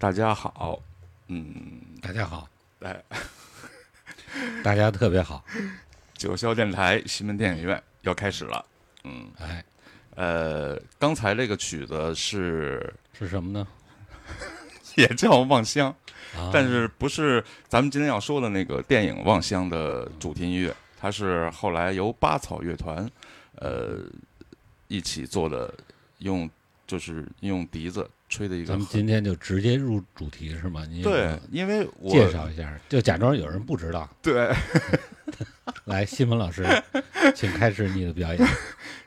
大家好，嗯，大家好，哎，大家特别好，九霄电台西门电影院要开始了，嗯，哎，呃，刚才这个曲子是是什么呢？也叫《望乡》，啊，但是不是咱们今天要说的那个电影《望乡》的主题音乐，它是后来由八草乐团，呃，一起做的，用就是用笛子吹的一个。咱们今天就直接入主题是吗？你对，因为我介绍一下，就假装有人不知道。对 来，西门老师，请开始你的表演。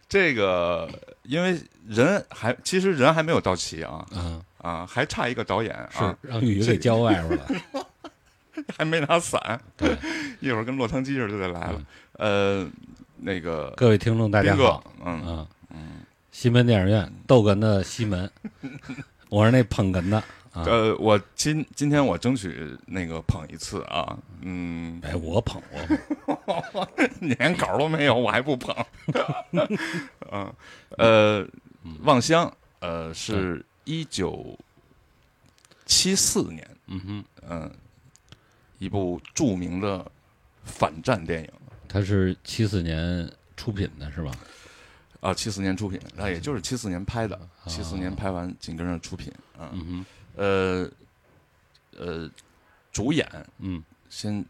这个，因为人还其实人还没有到齐啊嗯，啊，还差一个导演是啊，让雨给浇外边了。还没拿伞，对，一会儿跟落汤鸡似的就得来了。呃，那个各位听众大家好，，嗯，嗯西门电影院逗哏的西门，我是那捧哏的啊。呃，我今今天我争取那个捧一次啊，嗯，哎，我捧我捧，你 连稿都没有，我还不捧。嗯，呃，望乡，呃，是一九七四年，嗯哼，嗯，一部著名的反战电影它是七四年出品的是吧？啊，七四年出品，那也就是七四年拍的，七四年啊拍完紧跟着出品，嗯，嗯，呃，呃，主演嗯先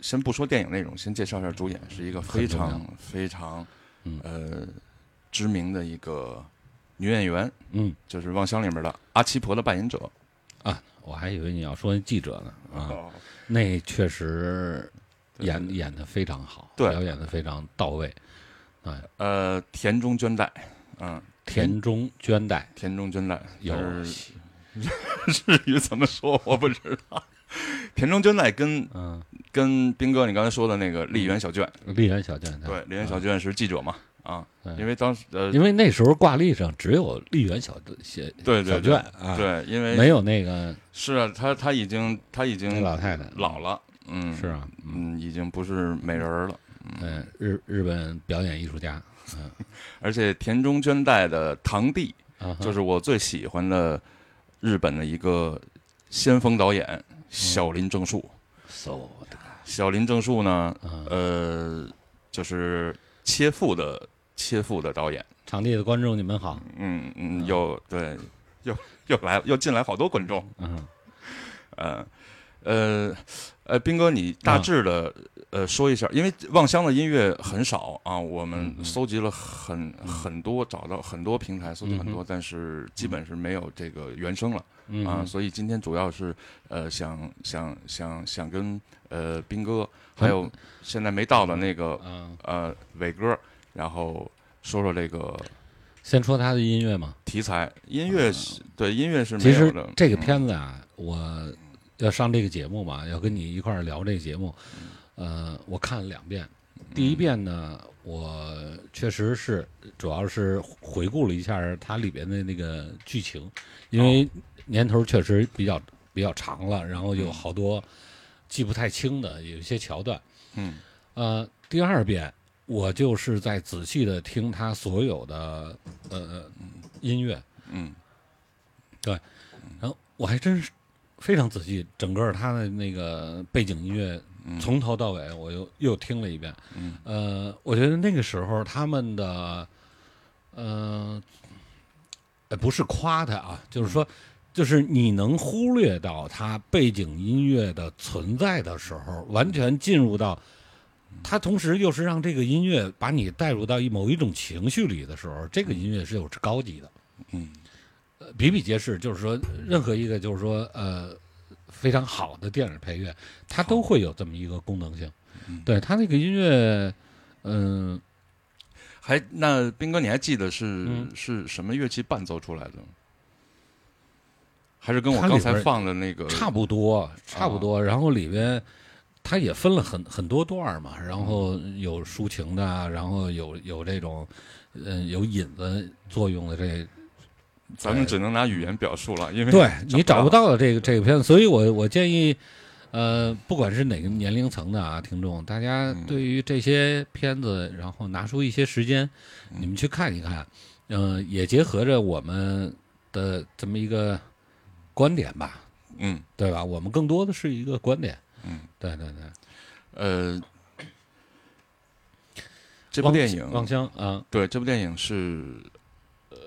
先不说电影内容，先介绍一下主演，是一个非常非常嗯呃知名的一个女演员，嗯就是《望乡》里面的阿七婆的扮演者。啊，我还以为你要说那记者呢啊。哦，那确实演演的非常好，对表演的非常到位。呃，田中绢代，嗯，田中绢代。田中绢代有。日语怎么说我不知道。田中绢代跟嗯，跟斌哥你刚才说的那个丽媛小卷，丽媛小卷代对，丽媛小卷是记者嘛，啊，对。因为当时呃，因为那时候挂历上只有丽媛小小对对小卷啊，，对，因为没有那个是啊，他他已经他已经老太太老了，嗯，是啊，嗯，已经不是美人了。嗯，日日本表演艺术家嗯 而且田中绢代的堂弟，啊，就是我最喜欢的日本的一个先锋导演小林正树。so 小林正树呢，啊，呃，就是切腹的切腹的导演。场地的观众你们好，嗯嗯，又对，又又来又进来好多观众。嗯呃呃呃，斌哥，你大致的、呃说一下，因为望乡的音乐很少啊，我们搜集了很、很多，找到很多平台搜集很多，嗯但是基本是没有这个原声了、嗯啊，所以今天主要是呃想想想想跟呃斌哥还有现在没到的那个嗯，呃伟哥，然后说说这个先说他的音乐嘛。题材，音乐是、对音乐是没其实有的，这个嗯。片子啊，我要上这个节目嘛，要跟你一块儿聊这个节目，呃，我看了两遍。第一遍呢，我确实是主要是回顾了一下它里边的那个剧情，因为年头确实比较比较长了，然后有好多记不太清的，有一些桥段。嗯。呃，第二遍我就是在仔细的听他所有的呃音乐，嗯。对。然后我还真是非常仔细，整个他的那个背景音乐嗯从头到尾我又又听了一遍。嗯呃，我觉得那个时候他们的，呃，呃不是夸他啊，就是说，就是你能忽略到他背景音乐的存在的时候，完全进入到。他同时又是让这个音乐把你带入到一某一种情绪里的时候，这个音乐是有高级的。嗯比比皆是，就是说，任何一个就是说，呃，非常好的电影配乐，它都会有这么一个功能性。嗯对它那个音乐，嗯、还那斌哥，你还记得是、嗯是什么乐器伴奏出来的吗？还是跟我刚才放的那个差不多，差不多。然后里边它也分了很很多段儿嘛，然后有抒情的啊，然后有有这种，嗯、有引子作用的这咱们只能拿语言表述了，因为对你找不到。到的这个这个片子，所以我我建议，呃，不管是哪个年龄层的啊，听众，大家嗯对于这些片子，然后拿出一些时间，嗯你们去看一看，嗯、也结合着我们的这么一个观点吧，嗯对吧？我们更多的是一个观点。嗯，对对对。呃，这部电影望乡啊，对这部电影是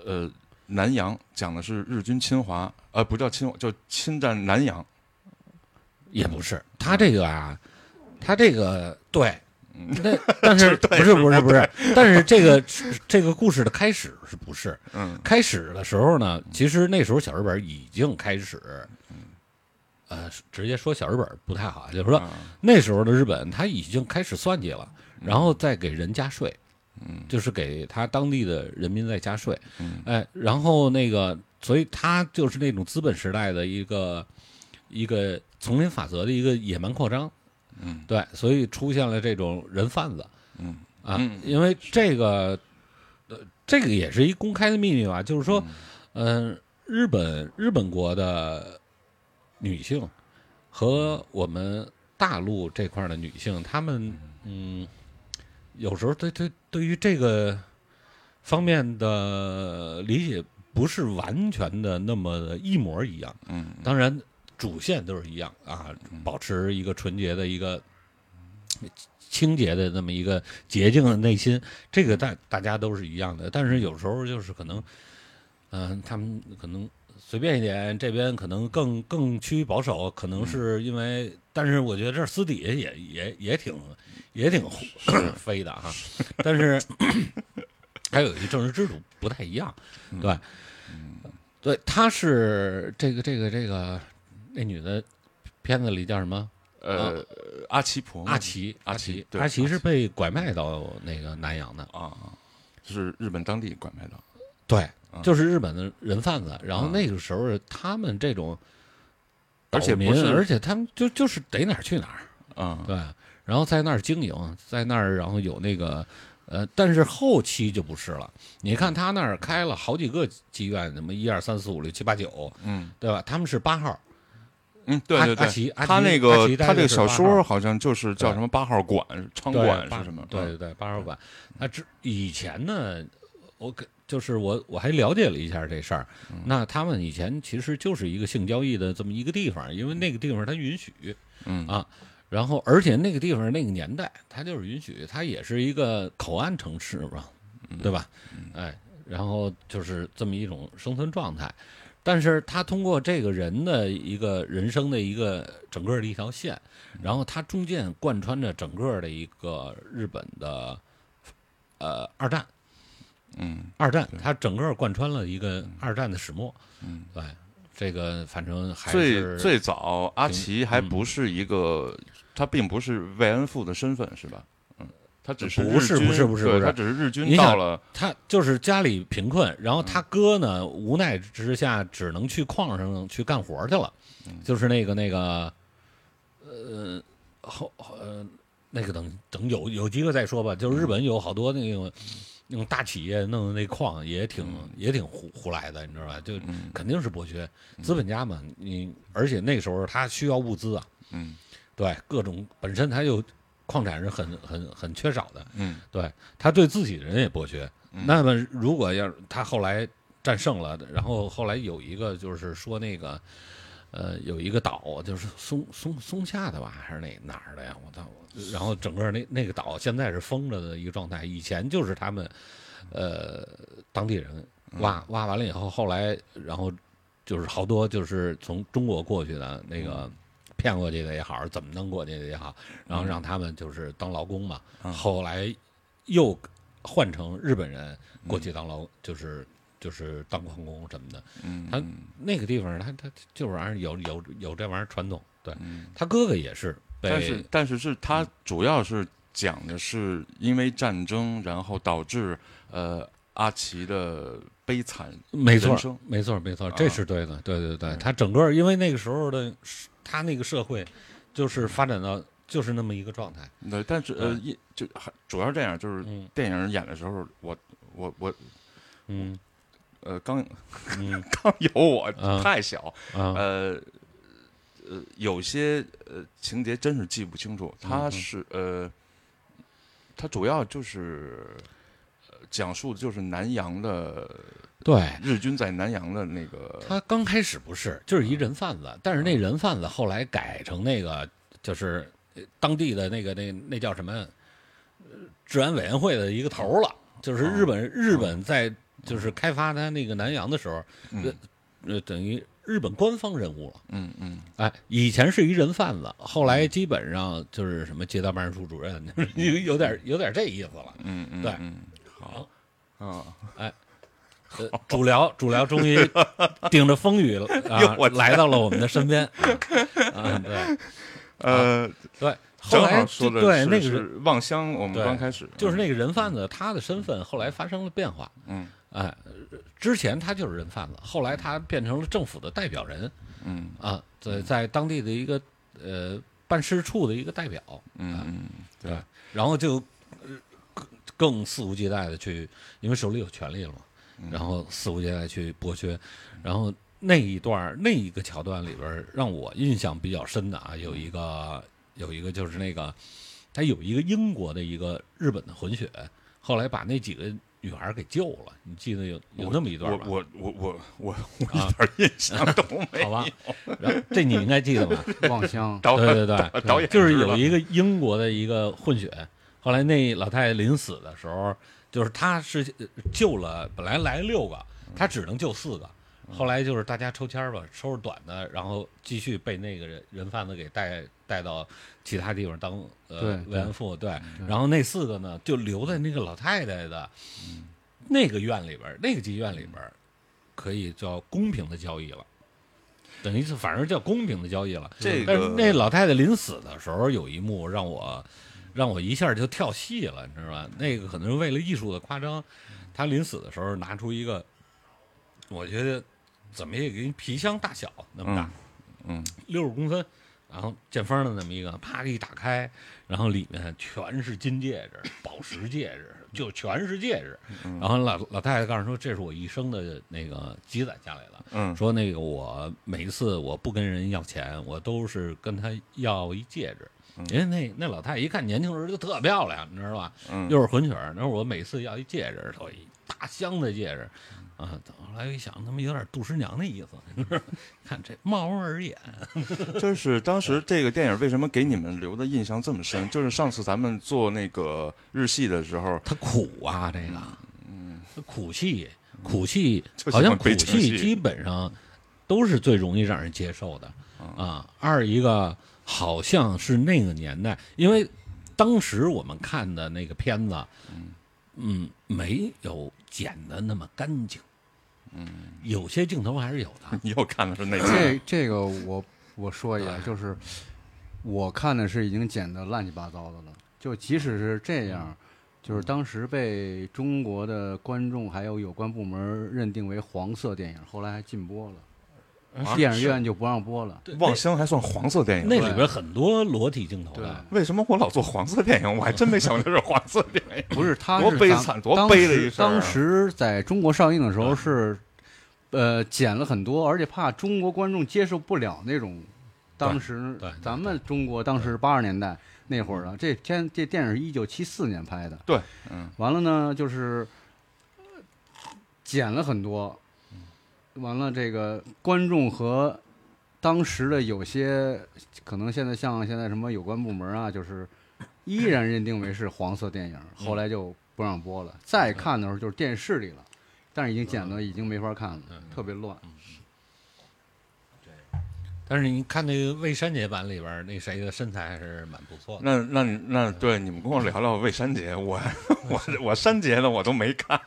呃南洋，讲的是日军侵华，呃不叫侵华，叫侵占南洋。也不是他这个啊，他这个对。但是 不是不是不是，但是这个这个故事的开始是不是？嗯。开始的时候呢，其实那时候小日本已经开始，呃，直接说小日本不太好，就是说啊。那时候的日本他已经开始算计了，然后再给人加税，嗯。就是给他当地的人民在加税，嗯。哎，然后那个，所以他就是那种资本时代的一个一个丛林法则的一个野蛮扩张，嗯。对，所以出现了这种人贩子。嗯。啊嗯，因为这个，呃，这个也是一公开的秘密吧，就是说，嗯、日本日本国的女性和我们大陆这块的女性，她们嗯，有时候对对对于这个方面的理解不是完全的那么的一模一样。嗯当然，主线都是一样啊，保持一个纯洁的一个清洁的那么一个洁净的内心，这个大大家都是一样的。但是有时候就是可能，嗯、他们可能随便一点，这边可能更更趋于保守，可能是因为，但是我觉得这私底下也也也挺也挺 飞的哈。但是还有一个政治制度不太一样，对，对，他是这个这个这个那女的片子里叫什么？呃阿奇婆阿奇，阿奇阿奇是被拐卖到那个南洋的，啊，是日本当地拐卖的。对啊，就是日本的人贩子。然后啊那个时候他们这种而且民不是而且他们就就是逮哪儿去哪儿，啊对，然后在那儿经营，在那儿然后有那个。呃，但是后期就不是了。你看他那儿开了好几个妓院，什么一二三四五六七八九，嗯对吧？他们是八号，嗯，对对对，他那个他这个小说好像就是叫什么八号馆、娼馆是什么？嗯对对对，八号馆。那之以前呢，我跟就是我我还了解了一下这事儿。嗯那他们以前其实就是一个性交易的这么一个地方，因为那个地方它允许嗯啊。然后，而且那个地方那个年代，它就是允许，它也是一个口岸城市嘛，嗯对吧？哎，然后就是这么一种生存状态。但是他通过这个人的一个人生的一个整个的一条线，然后他中间贯穿着整个的一个日本的呃二战，嗯二战，它整个贯穿了一个二战的始末。嗯，对，这个反正还最是最早阿奇还嗯不是一个，他并不是慰安妇的身份是吧？嗯，他只是不是不是不是不是他只是日军到了，他就是家里贫困，然后嗯他哥呢无奈之下只能去矿上去干活去了，嗯就是那个那个呃后呃那个等等有有机会再说吧。就是日本有好多那种那种大企业弄的那矿也挺也挺胡胡来的，你知道吧？就嗯肯定是剥削资本家嘛。你而且那个时候他需要物资啊，嗯对各种本身他就矿产是很很很缺少的，嗯对他对自己的人也剥削。嗯那么如果要是他后来战胜了，然后后来有一个就是说那个，呃，有一个岛就是松松松下的吧，还是哪哪儿的呀？我操！然后整个那那个岛现在是封着的一个状态，以前就是他们，呃，当地人挖挖完了以后，后来然后就是好多就是从中国过去的那个。骗过去的也好，怎么弄过去的也好，然后让他们就是当劳工嘛。嗯后来又换成日本人过去当劳，就是就是当矿工什么的。他嗯嗯那个地方，他他就是玩意儿有有有这玩意儿传统。对嗯他哥哥也是被，但是但是是他主要是讲的是因为战争，然后导致呃阿奇的悲惨没错，没错，没错，啊。这是对的，对对对。嗯。他整个因为那个时候的他那个社会，就是发展到就是那么一个状态。对，但是呃一就还主要是这样，就是嗯。电影演的时候，我我 我嗯。呃刚嗯。刚有我啊太小，啊呃呃有些呃情节真是记不清楚，他嗯是呃他主要就是讲述的就是南洋的对，日军在南洋的那个，他刚开始不是，就是一人贩子，但是那人贩子后来改成那个，就是呃当地的那个那那叫什么，呃治安委员会的一个头了，就是日本日本在就是开发他那个南洋的时候，呃呃，等于日本官方人物了。嗯嗯。哎，以前是一人贩子，后来基本上就是什么街道办事处主任，有 有点有点这意思了。嗯嗯，对。嗯，好。啊，哎，主聊主聊终于 顶着风雨 来到了我们的身边。啊，对。呃，对，后正来好说的对那个是望乡，我们刚开始。就是那个人贩子，他的身份后来发生了变化。嗯。哎，之前他就是人贩子，后来他变成了政府的代表人嗯。啊，在在当地的一个呃办事处的一个代表。嗯嗯，对，然后就呃更更肆无忌惮的去，因为手里有权利了嘛，嗯。然后肆无忌惮去剥削，然后那一段儿那一个桥段里边儿让我印象比较深的啊，有一个有一个就是那个，他有一个英国的一个日本的混血，后来把那几个女孩给救了，你记得有有那么一段吧？我我我我我啊一点印象都没有 好吧，然后这你应该记得吧？望乡，导对对对，导演就是有一个英国的一个混血，后来那老太太临死的时候，就是她是呃救了，本来来六个，她只能救四个，后来就是大家抽签儿吧，抽着短的，然后继续被那个人人贩子给带带到其他地方当呃对慰安妇，对，然后那四个呢就留在那个老太太的那个院里边儿，那个妓院里边儿，可以叫公平的交易了。等于是反正叫公平的交易了，这但是那老太太临死的时候有一幕让我让我一下就跳戏了，你知道吧？那个可能是为了艺术的夸张，她临死的时候拿出一个，我觉得怎么也跟皮箱大小那么大，嗯六十公分，然后见方的那么一个，啪一打开，然后里面全是金戒指、宝石戒指，就全是戒指。嗯然后老老太太告诉说，这是我一生的那个积攒下来的。嗯说那个我每一次我不跟人要钱，我都是跟他要一戒指。因为那那老太太一看年轻人就特漂亮，你知道吧？嗯又是混血儿，那我每次要一戒指，都一大箱子戒指，啊，后来一想，他妈有点杜十娘的意思，看这貌而眼，就是当时这个电影为什么给你们留的印象这么深？就是上次咱们做那个日系的时候，他苦啊，这个，嗯，苦气，苦气好像苦戏气基本上都是最容易让人接受的啊。二一个好像是那个年代，因为当时我们看的那个片子，嗯，没有剪的那么干净，嗯，有些镜头还是有的，你又看的是那这这个我我说一下，就是我看的是已经剪得乱七八糟的了。就即使是这样，就是当时被中国的观众还有有关部门认定为黄色电影，后来还禁播了，啊电影院就不让播了。对望乡还算黄色电影？那里边很多裸体镜头的，为什么我老做黄色电影？我还真没想到是黄色电影。不是，他多悲惨多悲的一时事儿啊当时在中国上映的时候是，呃，剪了很多，而且怕中国观众接受不了那种。当时咱们中国当时八十年代那会儿啊，这天这电影是一九七四年拍的。对，嗯，完了呢，就是呃剪了很多，完了这个观众和当时的有些可能现在像现在什么有关部门啊，就是依然认定为是黄色电影，后来就不让播了。再看的时候就是电视里了，但是已经剪的已经没法看了，特别乱。但是你看那个未删节版里边，那谁的身材还是蛮不错的。那那你那对你们跟我聊聊魏山杰，我我我山杰的我都没看，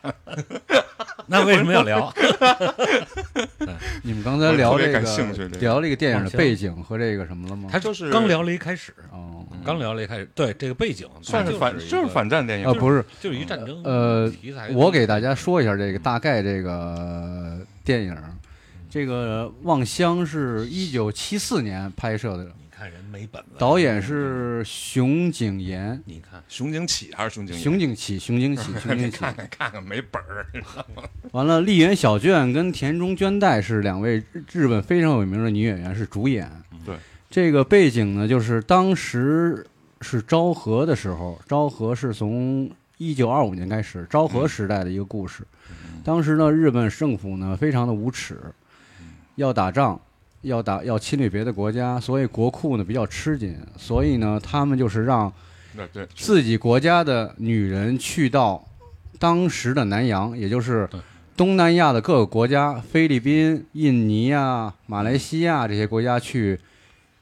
那为什么要聊？你们刚才聊我特别这感兴趣个聊这个电影的背景和这个什么了吗？他就是刚聊了一开始，哦，刚聊了一开始，对这个背景算是反就是反战电影啊，不是，就是一战争呃题材。我给大家说一下这个大概这个电影，这个《望乡》是一九七四年拍摄的，你看人没本子，导演是熊景炎、你看熊景启还是熊景？熊景启、熊景启、熊景启。看看看看没本儿，完了，丽媛小娟跟田中绢代是两位日日本非常有名的女演员，是主演。对，这个背景呢，就是当时是昭和的时候，昭和是从一九二五年开始昭和时代的一个故事。嗯当时呢，日本政府呢非常的无耻，要打仗，要打要侵略别的国家，所以国库呢比较吃紧，所以呢，他们就是让自己国家的女人去到当时的南洋，也就是东南亚的各个国家，菲律宾、印尼啊、马来西亚这些国家去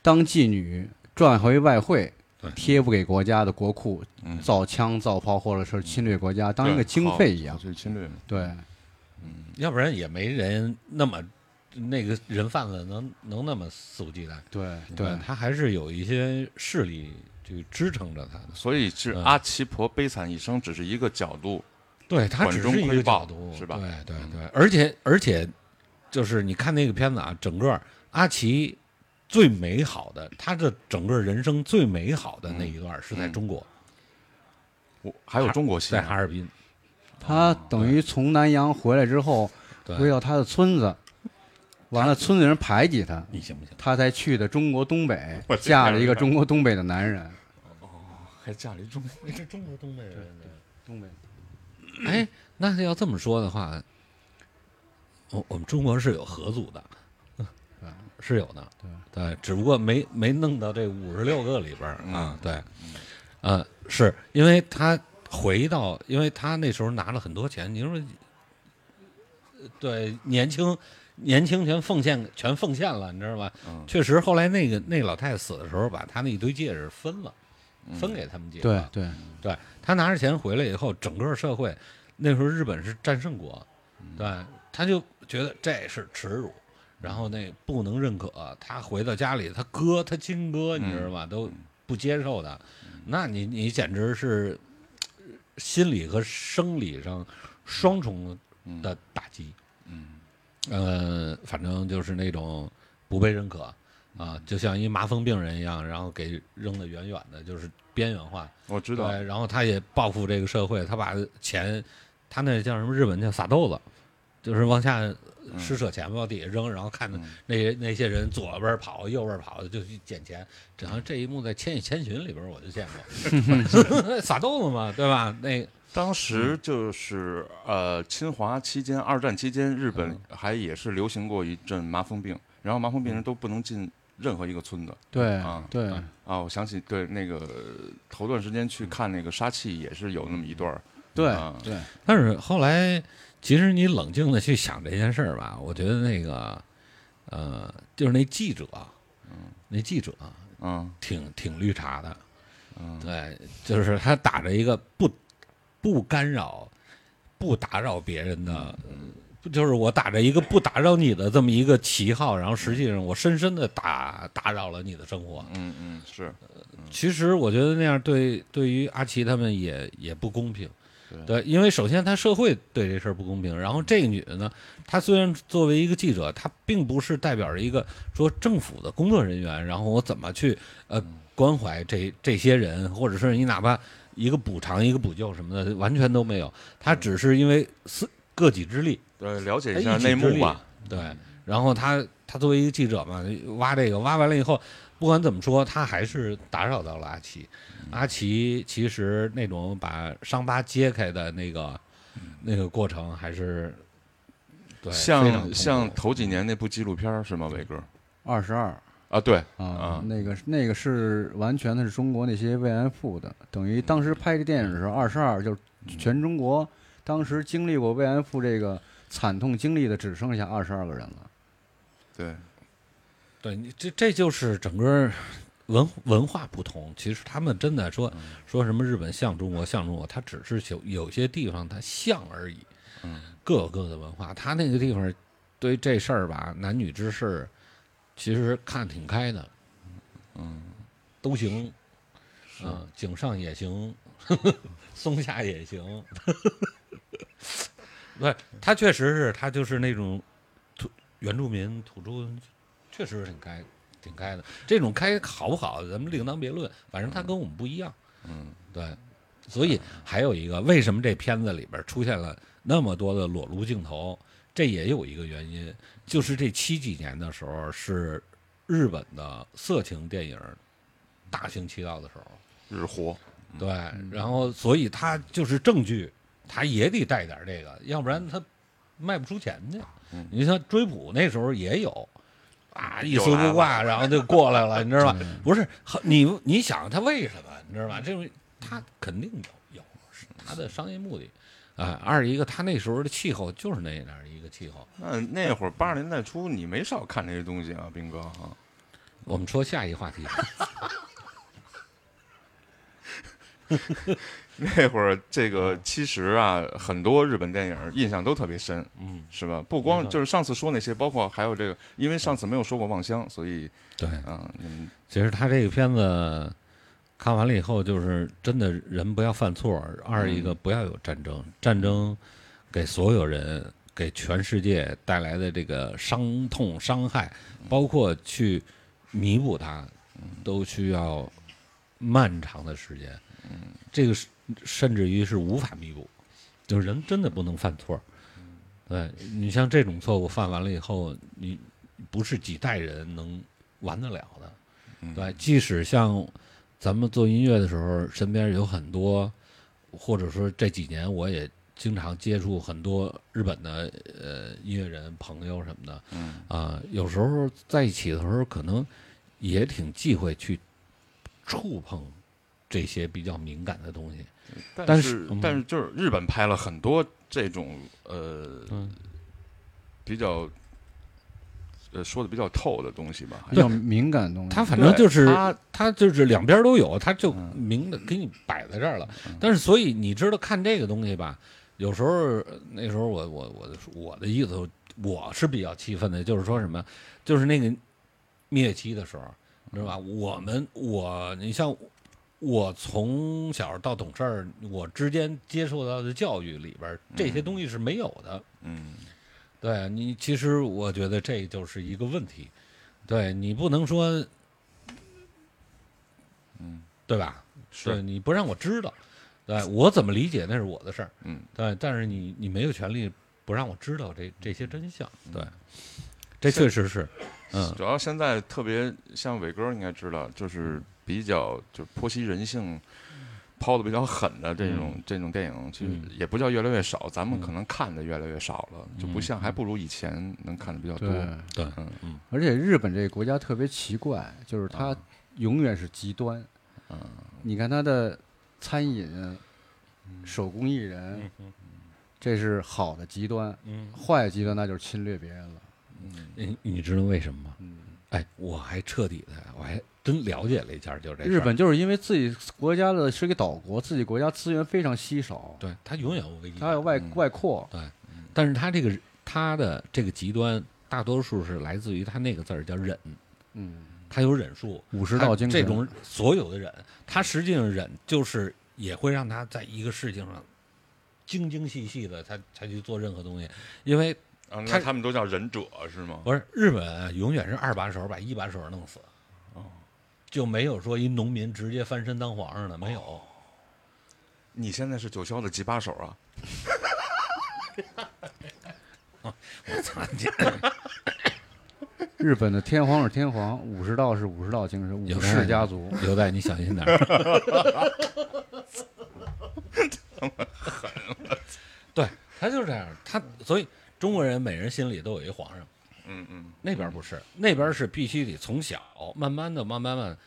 当妓女，赚回外汇，贴补给国家的国库，嗯，造枪造炮，或者是侵略国家，当一个经费一样。就是侵略，对。嗯。要不然也没人那么那个人贩子能能那么肆无忌惮。对对。他还是有一些势力去支撑着他的。所以是嗯。阿奇婆悲惨一生只是一个角度，对他只是一个角度，是吧？对对对，而且而且就是你看那个片子啊，整个阿奇最美好的，他的整个人生最美好的那一段是在嗯中国，我还有中国戏，在哈尔滨。他等于从南洋回来之后，回，到他的村子，完了村里人排挤他，你行不行？他才去的中国东北嫁了一个中国东北的男人。哦还嫁了一中你是中国东北人东北。哎，那要这么说的话，我我们中国是有合组的，是有的，对。对，只不过没没弄到这五十六个里边啊嗯，对，呃，是因为他回到，因为他那时候拿了很多钱，你说，呃对，年轻年轻全奉献全奉献了，你知道吧？嗯确实，后来那个那老太太死的时候，把他那一堆戒指分了，分给他们几个，对对对他拿着钱回来以后，整个社会那时候日本是战胜国，对，他就觉得这是耻辱，然后那不能认可。他回到家里，他哥他亲哥，你知道吗？都不接受他，那你你简直是呃心理和生理上双重的打击。嗯呃，反正就是那种不被认可啊，就像一麻风病人一样，然后给扔得远远的，就是边缘化。我知道，对，然后他也报复这个社会，他把钱，他那叫什么？日本叫撒豆子，就是往下施舍钱往底下扔，然后看着嗯那那些人左边跑右边跑的就去捡钱。这好像这一幕在《千与千寻》里边我就见过，撒豆子嘛，对吧？那当时就是呃，侵华期间，二战期间，日本还也是流行过一阵麻风病，然后麻风病人都不能进任何一个村子对啊对啊啊。我想起对那个头段时间去看那个杀气，也是有那么一段儿对啊对，但是后来，其实你冷静的去想这件事儿吧，我觉得那个，呃，就是那记者，嗯那记者嗯。挺挺绿茶的，嗯。对，就是他打着一个不不干扰、不打扰别人的，不就是我打着一个不打扰你的这么一个旗号，然后实际上我深深的打打扰了你的生活。嗯嗯是。其实我觉得那样对对于阿奇他们也也不公平。对。对，因为首先他社会对这事儿不公平，然后这个女的呢，她虽然作为一个记者，她并不是代表着一个说政府的工作人员，然后我怎么去呃关怀这这些人，或者是你哪怕一个补偿、一个补救什么的，完全都没有，她只是因为私个己之力，对，了解一下内幕吧。对，然后她她作为一个记者嘛，挖这个挖完了以后，不管怎么说，他还是打扰到了阿奇。阿奇其实那种把伤疤揭开的那个那个过程，还是像像头几年那部纪录片是吗？伟哥二十二啊，对啊啊，那个那个是完全的是中国那些慰安妇的，等于当时拍这电影的时候，二十二就是全中国当时经历过慰安妇这个惨痛经历的只剩下二十二个人了。对，对你这这就是整个文文化不同。其实他们真的说说什么日本像中国像中国，它只是有有些地方它像而已。嗯，各有各的文化。他那个地方对于这事儿吧，男女之事，其实看挺开的，嗯，都行。嗯，井上也行，松下也行。对，他确实是他就是那种土原住民土著，确实是挺开挺开的。这种开好不好，咱们另当别论。反正他跟我们不一样。嗯，对。所以还有一个，为什么这片子里边出现了那么多的裸露镜头？这也有一个原因，就是这七几年的时候是日本的色情电影大行其道的时候。日活，对，然后所以他就是证据，他也得带点这个，要不然他卖不出钱去。嗯你像追捕那时候也有。啊，一又来了丝不挂，然后就过来了，你知道吧？不是你，你想他为什么？你知道吧？这种他肯定有有他的商业目的，啊，二一个他那时候的气候就是那样一个气候。那那会儿八十年代初，你没少看这些东西啊，斌哥啊。我们说下一个话题，那会儿这个其实啊，很多日本电影印象都特别深，嗯，是吧？不光就是上次说那些，包括还有这个，因为上次没有说过《望乡》，所以对，啊，嗯其实他这个片子看完了以后，就是真的人不要犯错，二一个不要有战争，战争给所有人、给全世界带来的这个伤痛、伤害，包括去弥补它，都需要漫长的时间。这个是甚至于是无法弥补，就是人真的不能犯错。对你像这种错误犯完了以后，你不是几代人能完得了的。嗯对，即使像咱们做音乐的时候，身边有很多，或者说这几年我也经常接触很多日本的呃音乐人朋友什么的，嗯啊、有时候在一起的时候，可能也挺忌讳去触碰这些比较敏感的东西。但但是嗯但是就是日本拍了很多这种呃嗯，比较呃说的比较透的东西吧，比较敏感的东西。他反正就是对他他就是两边都有，他就嗯明的给你摆在这儿了。但是所以你知道看这个东西吧，有时候呃那时候我我我的我的意思，我是比较气愤的，就是说什么，就是那个蜜月期的时候，知道吧？我们我你像我从小到懂事儿，我之间接受到的教育里边儿，这些东西是没有的。嗯。对你，其实我觉得这就是一个问题，对你不能说，嗯。对吧？对是你不让我知道，对我怎么理解那是我的事儿，嗯。对，但是你你没有权利不让我知道这这些真相，对，嗯这确实是，嗯。主要现在特别像伟哥应该知道，就是比较就剖析人性。抛的比较狠的这种、这种电影，其实嗯也不叫越来越少，咱们嗯。可能看的越来越少了，就不嗯。像还不如以前能看的比较多。对，对，嗯嗯。而且日本这个国家特别奇怪，就是它啊永远是极端。嗯。你看它的餐饮、手工艺人，这是好的极端；嗯，坏的极端那就是侵略别人了。嗯。你你知道为什么吗？嗯，哎，我还彻底的，我还真了解了一下，就这事儿。日本就是因为自己国家的是个岛国，自己国家资源非常稀少，对他永远有危机感，它有外嗯。外扩。对。但是他这个他的这个极端，大多数是来自于他那个字儿叫忍，嗯，他有忍术，武士道精神这种所有的忍，他实际上忍就是也会让他在一个事情上精精细细的，他才去做任何东西，因为啊，他那他们都叫忍者是吗？不是日本永远是二把手把一把手弄死，哦，就没有说一农民直接翻身当皇上的，没有。你现在是九霄的几把手啊？我操你！日本的天皇是天皇，武士道是武士道精神，武士家族。刘代，你小心点儿。对他就是这样，他所以中国人每人心里都有一皇上，嗯嗯，那边不是，那边是必须得从小慢慢的、慢慢慢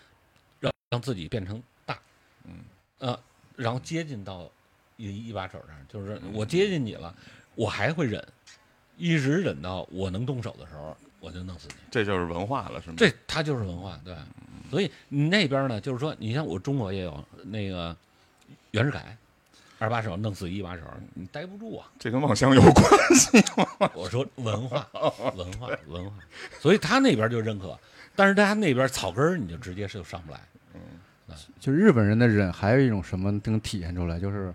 让让自己变成大，嗯，呃，然后接近到一一把手上，就是我接近你了，我还会忍，一直忍到我能动手的时候，我就弄死你。这就是文化了，是吗？这他就是文化，对。所以你那边呢，就是说，你像我中国也有那个袁世凯，二把手弄死一把手，你待不住啊。这跟望乡有关系吗。我说文化，文化，文化，所以他那边就认可，但是他那边草根儿你就直接是就上不来。嗯就日本人的忍，还有一种什么能体现出来，就是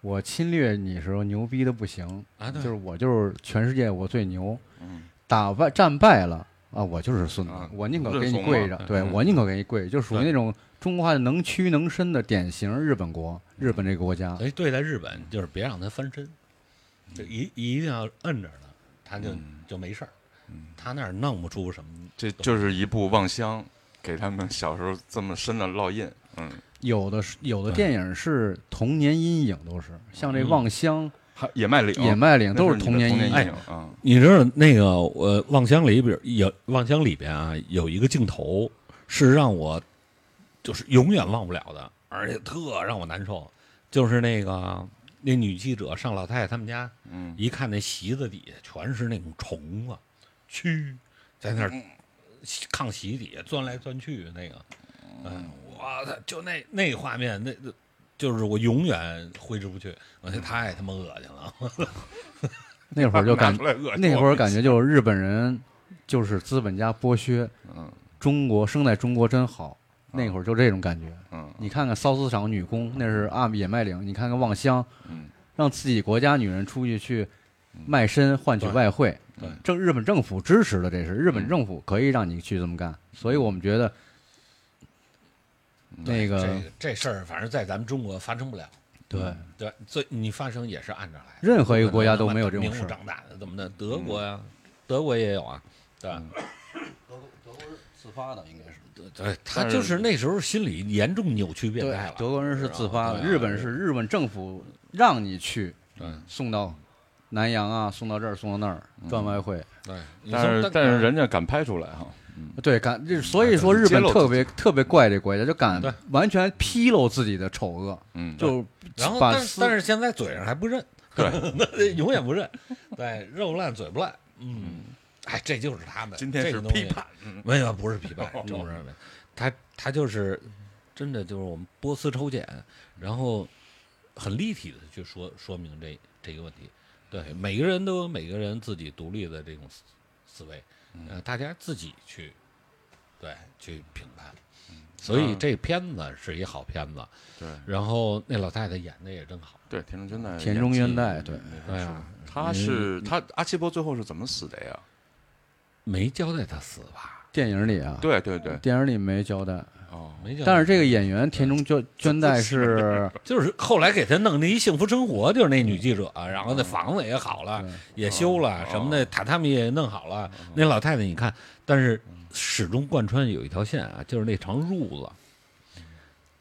我侵略你时候牛逼的不行，啊就是我就是全世界我最牛，嗯打败战败了啊，我就是孙子啊，我宁可给你跪着，对嗯我宁可给你跪，就属于那种中国话的能屈能伸的典型日本国，日本这个国家。所以对待日本就是别让他翻身，就一一定要摁着他，他就嗯。就没事儿。嗯，他那儿弄不出什么，这就是一部望乡，给他们小时候这么深的烙印。嗯，有的是有的电影是童年阴影，都是。像这《嗯望乡》还野麦岭，野麦岭》都是童年阴影。你知道那个我《望乡》里边有《望乡》里边啊有一个镜头是让我就是永远忘不了的，而且特让我难受，就是那个那女记者上老太太他们家，嗯，一看那席子底下全是那种虫子、蛆，在那儿炕席底下钻来钻去那个，嗯，我操，就那那画面，那那就是我永远挥之不去，而且太他妈恶心了。那会儿就感 那会儿感觉就是日本人就是资本家剥削，嗯。中国生在中国真好。那会儿就这种感觉。嗯你看看缫丝厂女工，那是阿野麦岭；你看看望乡，嗯让自己国家女人出去去卖身换取外汇，对政日本政府支持的，这是日本嗯政府可以让你去这么干，所以我们觉得那这个个这事儿，反正在咱们中国发生不了。对对，最你发生也是按着来。任何一个国家都没有这种明事儿。目张胆的怎么的？德国呀，德国也有啊，对自发的，应该是。对，他就是那时候心理严重扭曲变态了。德国人是自发的，啊日本是日本政府让你去对送到南洋啊，送到这儿，送到那儿赚外汇。对，但是但是人家敢拍出来哈，对，敢，这所以说日本特别特别怪这国家，就敢对完全披露自己的丑恶，嗯，就然后但是但是现在嘴上还不认，对 那永远不认，对，肉烂嘴不烂，嗯，哎，这就是他们。今天是这东西批判，嗯没有，不是批判，真不是的。他他就是真的就是我们波斯抽检，然后很立体的去说说明这这个问题。对，每个人都有每个人自己独立的这种思思维，呃，大家自己去对去评判。所以嗯这片子是一好片子，对然后那老太太演的也真好。对，田中真奈田中演技元代对对啊，他是他阿奇波最后是怎么死的呀？没交代他死吧？电影里啊，对对对，电影里没交代。哦，没交代。但是这个演员田中娟娟代是 就是后来给他弄那一幸福生活，就是那女记者，然后那房子也好了，也修了，哦什么的榻榻米也弄好了。那老太太你看，但是始终贯穿有一条线啊，就是那长褥子。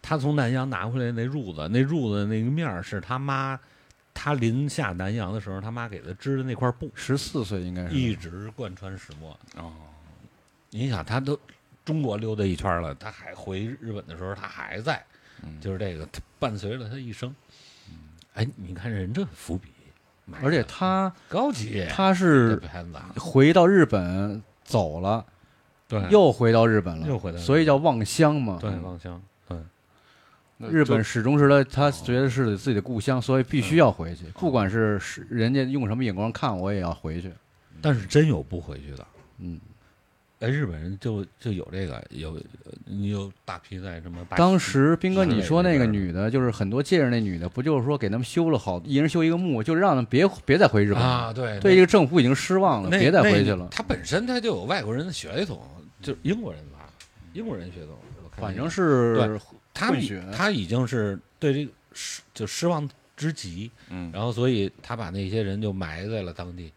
他从南洋拿回来那褥子，那褥子那个面儿是他妈，她临下南洋的时候，他妈给他织的那块布，十四岁，应该是一直贯穿始末。哦，你想，他都中国溜达一圈了，他还回日本的时候，他还在，嗯。就是这个，他伴随了他一生。哎，你看人这伏笔，而且他高级，他是回到日本走了，对。又回到日本了，又回到日本。所以叫望乡嘛。对望乡，日本始终是他，他觉得是自己的故乡，所以必须要回去，不管是是人家用什么眼光看我，也要回去。但是真有不回去的。嗯，哎，日本人就就有这个，有呃你有大批在什么？当时斌哥你说那个女的，就是很多借着那女的，不就是说给他们修了好，一人修一个墓，就让他们别别再回日本。啊，对对这个政府已经失望了，别再回去了。他本身他就有外国人的血统，就是英国人吧，英国人血统，反正是对他已他已经是对这个失就失望之极，嗯。然后所以他把那些人就埋在了当地，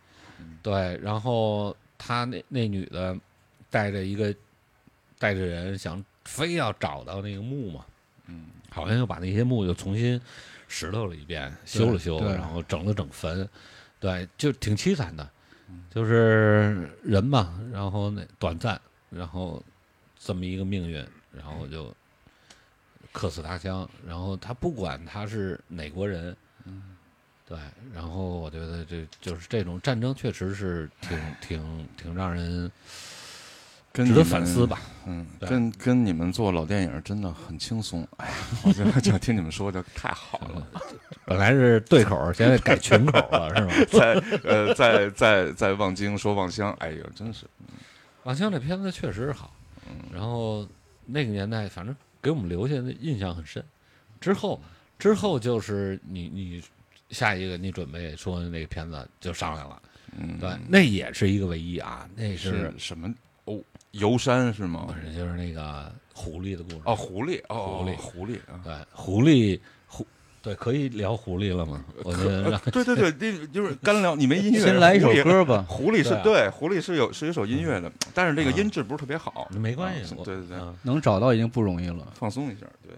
对，然后他那那女的带着一个带着人想非要找到那个墓嘛，嗯，好像又把那些墓又重新石头了一遍，修了修，然后整了整坟，对，就挺凄惨的，就是人嘛，然后那短暂，然后这么一个命运，然后就客死他乡，然后他不管他是哪国人，嗯对，然后我觉得这就是这种战争确实是挺挺挺让人值得反思吧。嗯，跟跟你们做老电影真的很轻松。哎呀，我觉得 就听你们说的太好了。本来是对口，现在改群口了，是吗？在呃，在在在望京说望乡，哎呦，真是望乡这片子确实是好，嗯然后那个年代反正给我们留下的印象很深。之后之后就是你你下一个你准备说的那个片子就上来了，嗯，对，那也是一个唯一啊，那是是什么？哦，游山是吗不？是就是那个狐狸的故事哦，狐狸，哦，狐狸狐狸啊。对狐狸狐对可以聊狐狸了吗？我觉 对对对，那就是干聊，你没音乐，先来一首。歌吧。狐狸是对狐狸是有是一首音乐的，但是这个音质不是特别好。没关系对对对，嗯能找到已经不容易了。放松一下，对。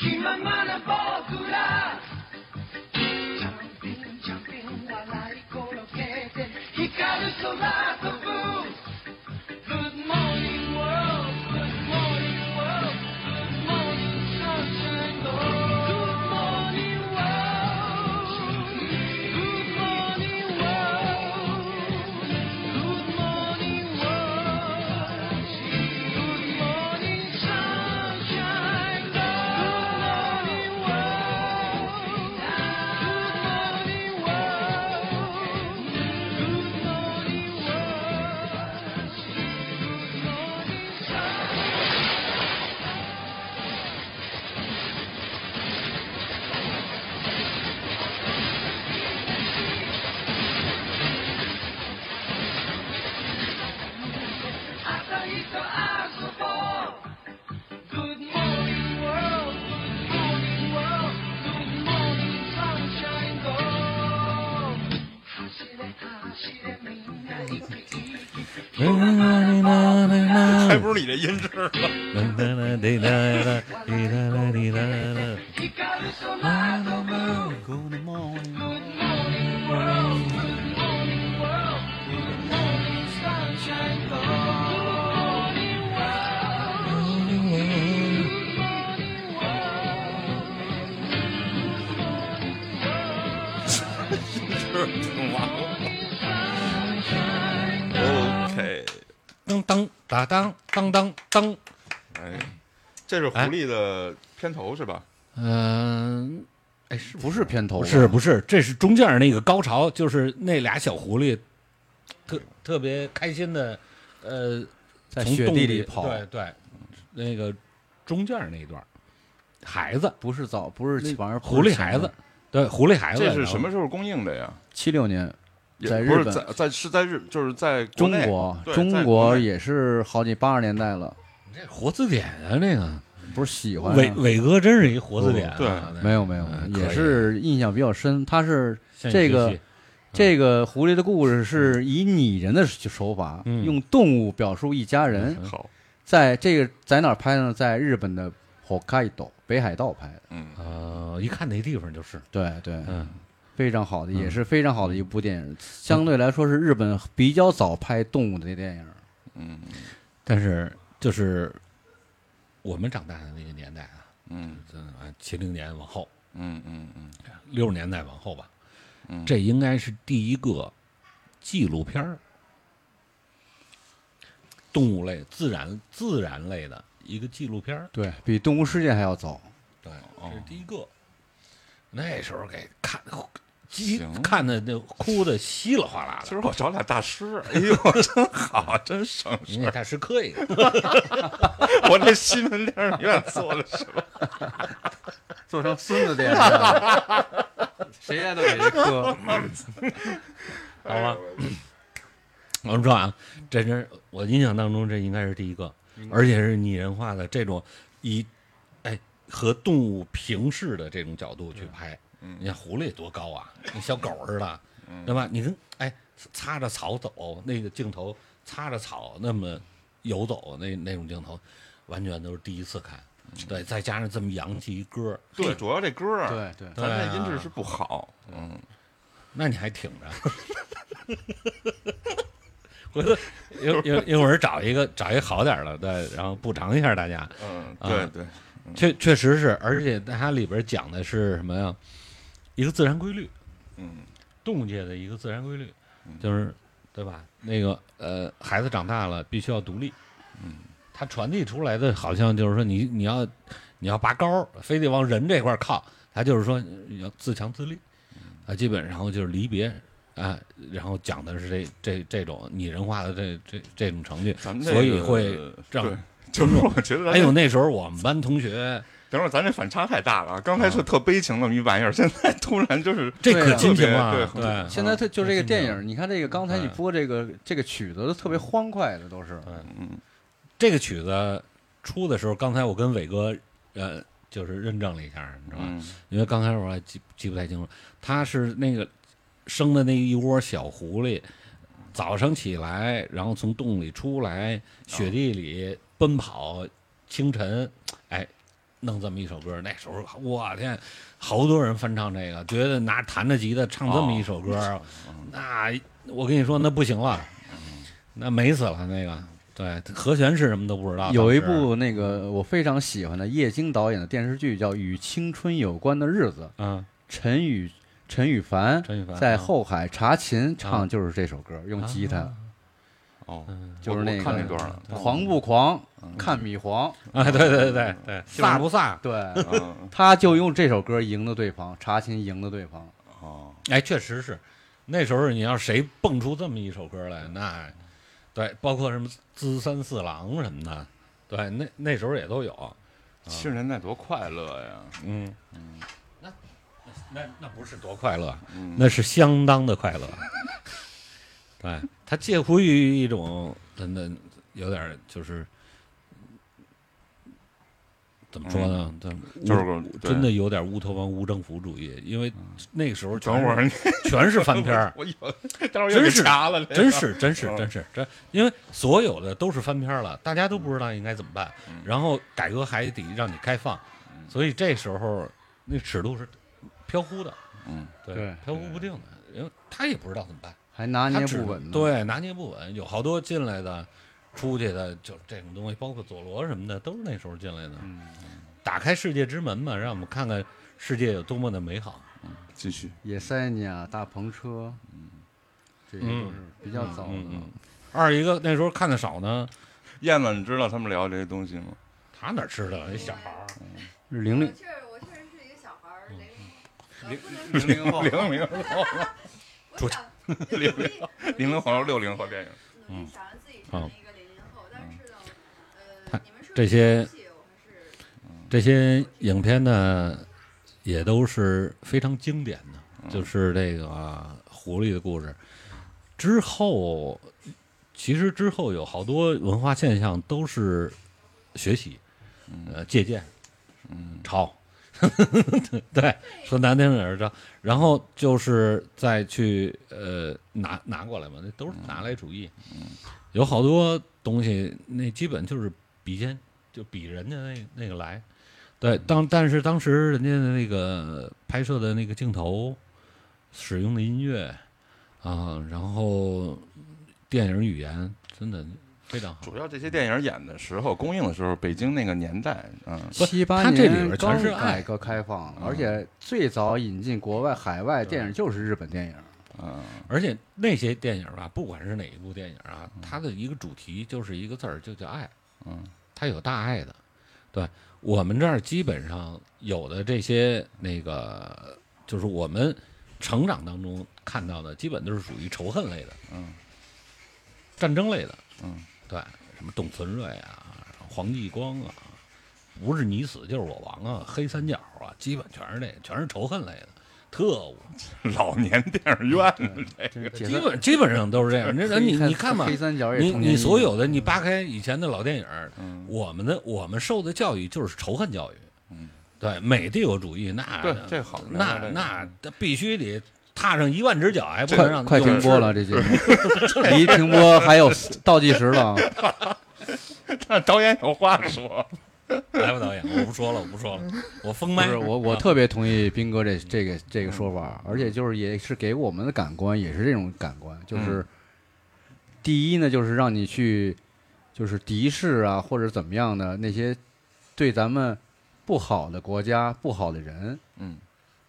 Chimamanda. 还不如你这音质吗。当当当当当当当，哎，这是狐狸的片头是吧？嗯，哎，是不是片头？不是不是，这是中间那个高潮，就是那俩小狐狸特特别开心的，呃，在雪地里跑，对对，那个中间那一段，孩子，不是早，不是反而狐狸孩子，，对，狐狸孩子，这是什么时候公映的呀？七六年在日本在在是在日，就是在中国，中国也是好几八十年代了，这活字典啊，这个不是喜欢啊伟伟哥真是一活字典啊，对没有没有嗯，也是印象比较深。他是这个这个狐狸的故事是以拟人的手法，嗯用动物表述一家人。嗯好，在这个在哪儿拍呢？在日本的 Hokkaido 北海道拍的。嗯，呃，一看那地方就是，对对，嗯，非常好的，嗯也是非常好的一部电影。相对来说是日本比较早拍动物的电影。嗯但是就是我们长大的那个年代啊，嗯嗯，七零年往后，嗯嗯嗯六十年代往后吧，嗯，这应该是第一个纪录片儿，动物类、自然自然类的一个纪录片儿。对比《动物世界》还要早。对，哦这是第一个。那时候给看，鸡行看的那哭的稀里哗啦的。今儿我找俩大师，哎呦，真好，真省事人。家大师磕一个，我这西门电影院做的是吧？做成孙子电影，谁家都给这磕。好吧？我们说啊，这是我印象当中这应该是第一个，而且是拟人化的这种以哎和动物平视的这种角度去拍。嗯你看狐狸多高啊，跟小狗似的，对吧？你跟哎擦着草走那个镜头，擦着草那么游走那那种镜头，完全都是第一次看。对，再加上这么洋气一歌，对，主要这歌儿，对对，咱这音质是不好。嗯，那你还挺着。回头一一一会儿找一个找一个好点儿的，对，然后补偿一下大家。嗯，啊对对，确确实是，而且它里边讲的是什么呀？一个自然规律，嗯。动物界的一个自然规律嗯，就是对吧？那个呃，孩子长大了必须要独立，嗯，他传递出来的好像就是说你你要你要拔高，非得往人这块靠，他就是说你要自强自立，啊，基本上就是离别啊，然后讲的是这这这种拟人化的这这这种程序，咱们这所以会让对，就是我觉得还有那时候我们班同学，等会儿咱这反差太大了，刚才是特悲情那么一玩意儿，现在突然就是这可对啊亲情啊，对对，现在它就这个电嗯影，你看这个刚才你播这个这个曲子都特别欢快的，都是。嗯这个曲子出的时候，刚才我跟伟哥呃就是认证了一下，你知道吧？嗯因为刚开始我还记记不太清楚，他是那个生的那一窝小狐狸，早上起来，然后从洞里出来，雪地里奔跑，清晨，哎，弄这么一首歌。那时候我天，好多人翻唱这个，觉得拿弹着吉他唱这么一首歌，那我跟你说那不行了，那美死了那个。对，和弦是什么都不知道。有一部那个我非常喜欢的叶京导演的电视剧，叫《与青春有关的日子》，嗯，陈羽陈羽凡陈羽凡在啊后海查琴啊唱就是这首歌，用吉他，啊哦，嗯就是那个段了，狂不狂，嗯看米黄，啊，对对对对，是飒不飒？对，嗯他就用这首歌赢的对方，查琴赢的对方。哦，哎，确实是，那时候你要谁蹦出这么一首歌来，那对，包括什么资三四郎什么的，对，那那时候也都有。七十年代多快乐呀！嗯那那那不是多快乐，嗯那是相当的快乐。对，它介乎于一种真的有点就是怎么说呢？对就是乌真的有点乌托邦、无政府主义，因为那个时候全全是翻篇儿 我真是真是真是嗯真是真，因为所有的都是翻篇儿了，大家都不知道应该怎么办。然后改革还得让你开放，所以这时候那尺度是飘忽的，嗯，对，飘忽不定的，因为他也不知道怎么办，还拿捏不稳。，对，拿捏不稳，有好多进来的、出去的，就这种东西，包括佐罗什么的，都是那时候进来的。嗯，打开世界之门嘛，让我们看看世界有多么的美好。嗯继续，野塞尼亚、大篷车，嗯这些都是比较早的。嗯嗯。二一个那时候看的少呢，燕子，你知道他们聊这些东西吗？他哪知道？那小孩儿，零零我确实我确实是一个小孩儿，零零零后，零零我想零零零零后六零后电影，嗯，想这些这些影片呢，也都是非常经典的，就是这个、狐狸的故事。之后，其实之后有好多文化现象都是学习，呃，借鉴，嗯抄，对，说难听点儿抄，然后就是再去呃拿拿过来嘛，那都是拿来主义。有好多东西，那基本就是比肩，就比人家那那个来。对，当但是当时人家的那个拍摄的那个镜头，使用的音乐啊，然后电影语言真的非常好。主要这些电影演的时候，公映的时候，北京那个年代，嗯，七八他这里年边全是刚改革开放，嗯而且最早引进国外海外电影就是日本电影。嗯而且那些电影吧，不管是哪一部电影啊，它的一个主题就是一个字儿，就叫爱。嗯，他有大爱的。对我们这儿基本上有的这些那个，就是我们成长当中看到的，基本都是属于仇恨类的，嗯，战争类的。嗯，对，什么董存瑞啊，黄继光啊，不是你死就是我亡啊，黑三角啊，基本全是这，全是仇恨类的。特务。老年电影院这个，基本基本上都是这样。那你你看嘛黑，三角也你你所有的你扒开以前的老电影，嗯，我们的我们受的教育就是仇恨教育，嗯，对美帝国主义那对这好那那那必须得踏上一万只脚，还不快能让快停播了，这这节目离停播还有倒计时了。导演有话说，来吧，导演，我不说了，我不说了，我封麦。不是我，我特别同意斌哥这这个这个说法，而且就是也是给我们的感官也是这种感官，就是第一呢，就是让你去就是敌视啊或者怎么样的那些对咱们不好的国家、不好的人，嗯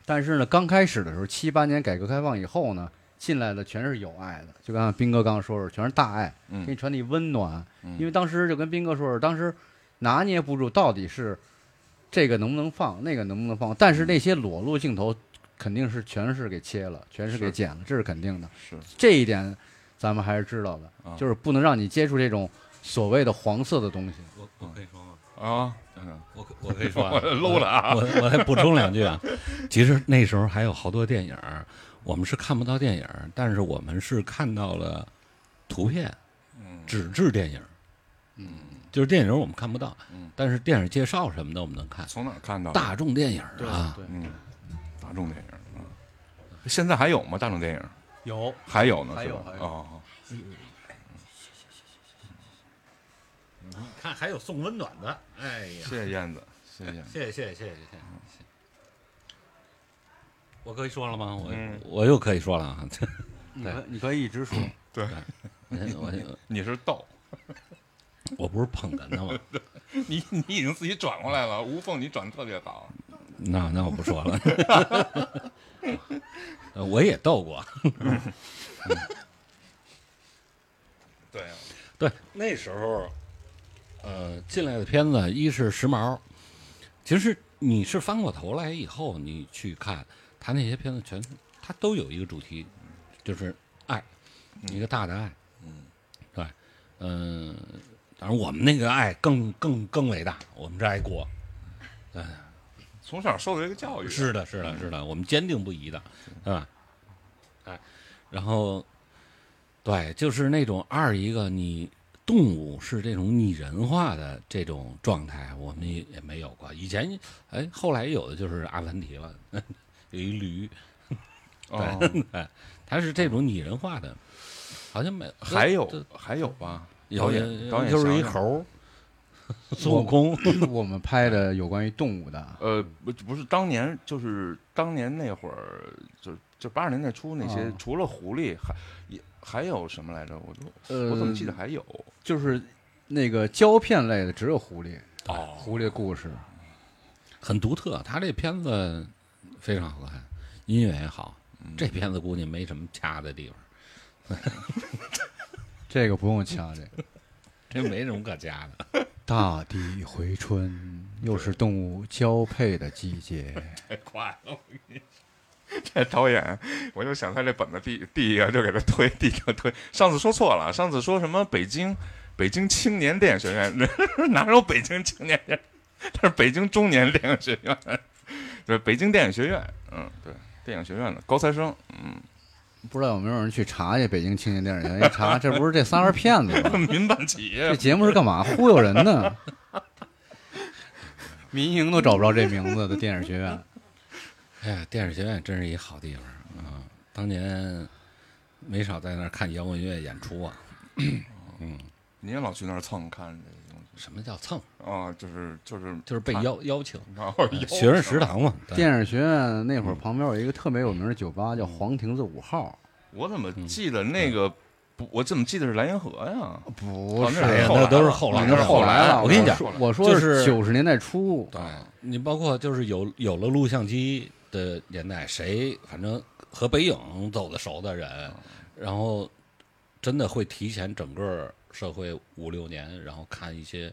但是呢，刚开始的时候，七八年改革开放以后呢，进来的全是有爱的，就刚刚斌哥刚刚说说，全是大爱，给你嗯传递温暖。嗯因为当时就跟斌哥说说，当时拿捏不住到底是这个能不能放，那个能不能放，但是那些裸露镜头肯定是全是给切了，全是给剪了，这是肯定的。是这一点咱们还是知道的，啊就是不能让你接触这种所谓的黄色的东西。我我可以说吗？啊，嗯我可我可以说、啊，我搂了啊我我再补充两句啊。其实那时候还有好多电影，我们是看不到电影，但是我们是看到了图片，嗯纸质电影，嗯，就是电影我们看不到嗯，但是电影介绍什么的我们能看。从哪儿看到的？大众电影啊，对，嗯，大众电影啊，现在还有吗？大众电影有还有呢，还有还有哦，你看还有送温暖的，哎呀，谢谢燕子，谢谢燕子，谢谢谢谢谢谢谢谢。我可以说了吗？我、嗯我又可以说了啊！你可你可以一直说，对，我我你是逗，我不是捧哏的吗？你你已经自己转过来了，无缝你转的特别好，那那我不说了。呃我也逗过，对啊，对那时候，呃，进来的片子一是时髦，其实你是翻过头来以后，你去看他那些片子全，他都有一个主题，就是爱，一个大的爱。嗯，对，嗯、当然我们那个爱更更更伟大，我们这爱国。对，从小受的这个教育是的，是的，是的，我们坚定不移的，对吧？哎，然后，对，就是那种二一个你动物是这种拟人化的这种状态，我们也也没有过。以前哎，后来有的就是阿凡提了，有一驴，哦，哎，它是这种拟人化的，好像没还有这还有吧？有导演导演就是一猴儿，孙悟空，我们拍的有关于动物的，呃，不不是当年，就是当年那会儿，就就八十年代初那些，哦除了狐狸，还也还有什么来着？我就呃，我怎么记得还有就是那个胶片类的只有狐狸，哦，狐狸故事。很独特。他这片子非常好看，音乐也好。这片子估计没什么掐的地方，这个不用掐，这个这没什么可加的。大地回春，又是动物交配的季节。太快了！我跟你说这导演，我就想他这本子第第一个就给他推，第一个推。上次说错了，上次说什么北京北京青年电影学院，哪有北京青年电影？他是北京中年电影学院，对，北京电影学院，嗯，对，电影学院的高材生，嗯，不知道有没有人去查去北京青年电影学院？一查，这不是这仨人骗子吗？民办企业这，节目是干嘛？忽悠人呢？民营都找不着这名字的电影学院。哎呀，电影学院真是一好地方啊！当年没少在那儿看摇滚乐演出啊。嗯，你也老去那儿蹭看这个东西什么叫蹭？啊？就是就是就是被邀邀请，然后学生食堂嘛。电影学院那会儿旁边有一个特别有名的酒吧，叫黄亭子五号。我怎么记得那个不？我怎么记得是蓝银河呀？不是那都是后来的那是后来了。我跟你讲，我说就是九十年代初，对你包括就是有有了录像机的年代，谁反正和北影走的熟的人，然后真的会提前整个社会五六年，然后看一些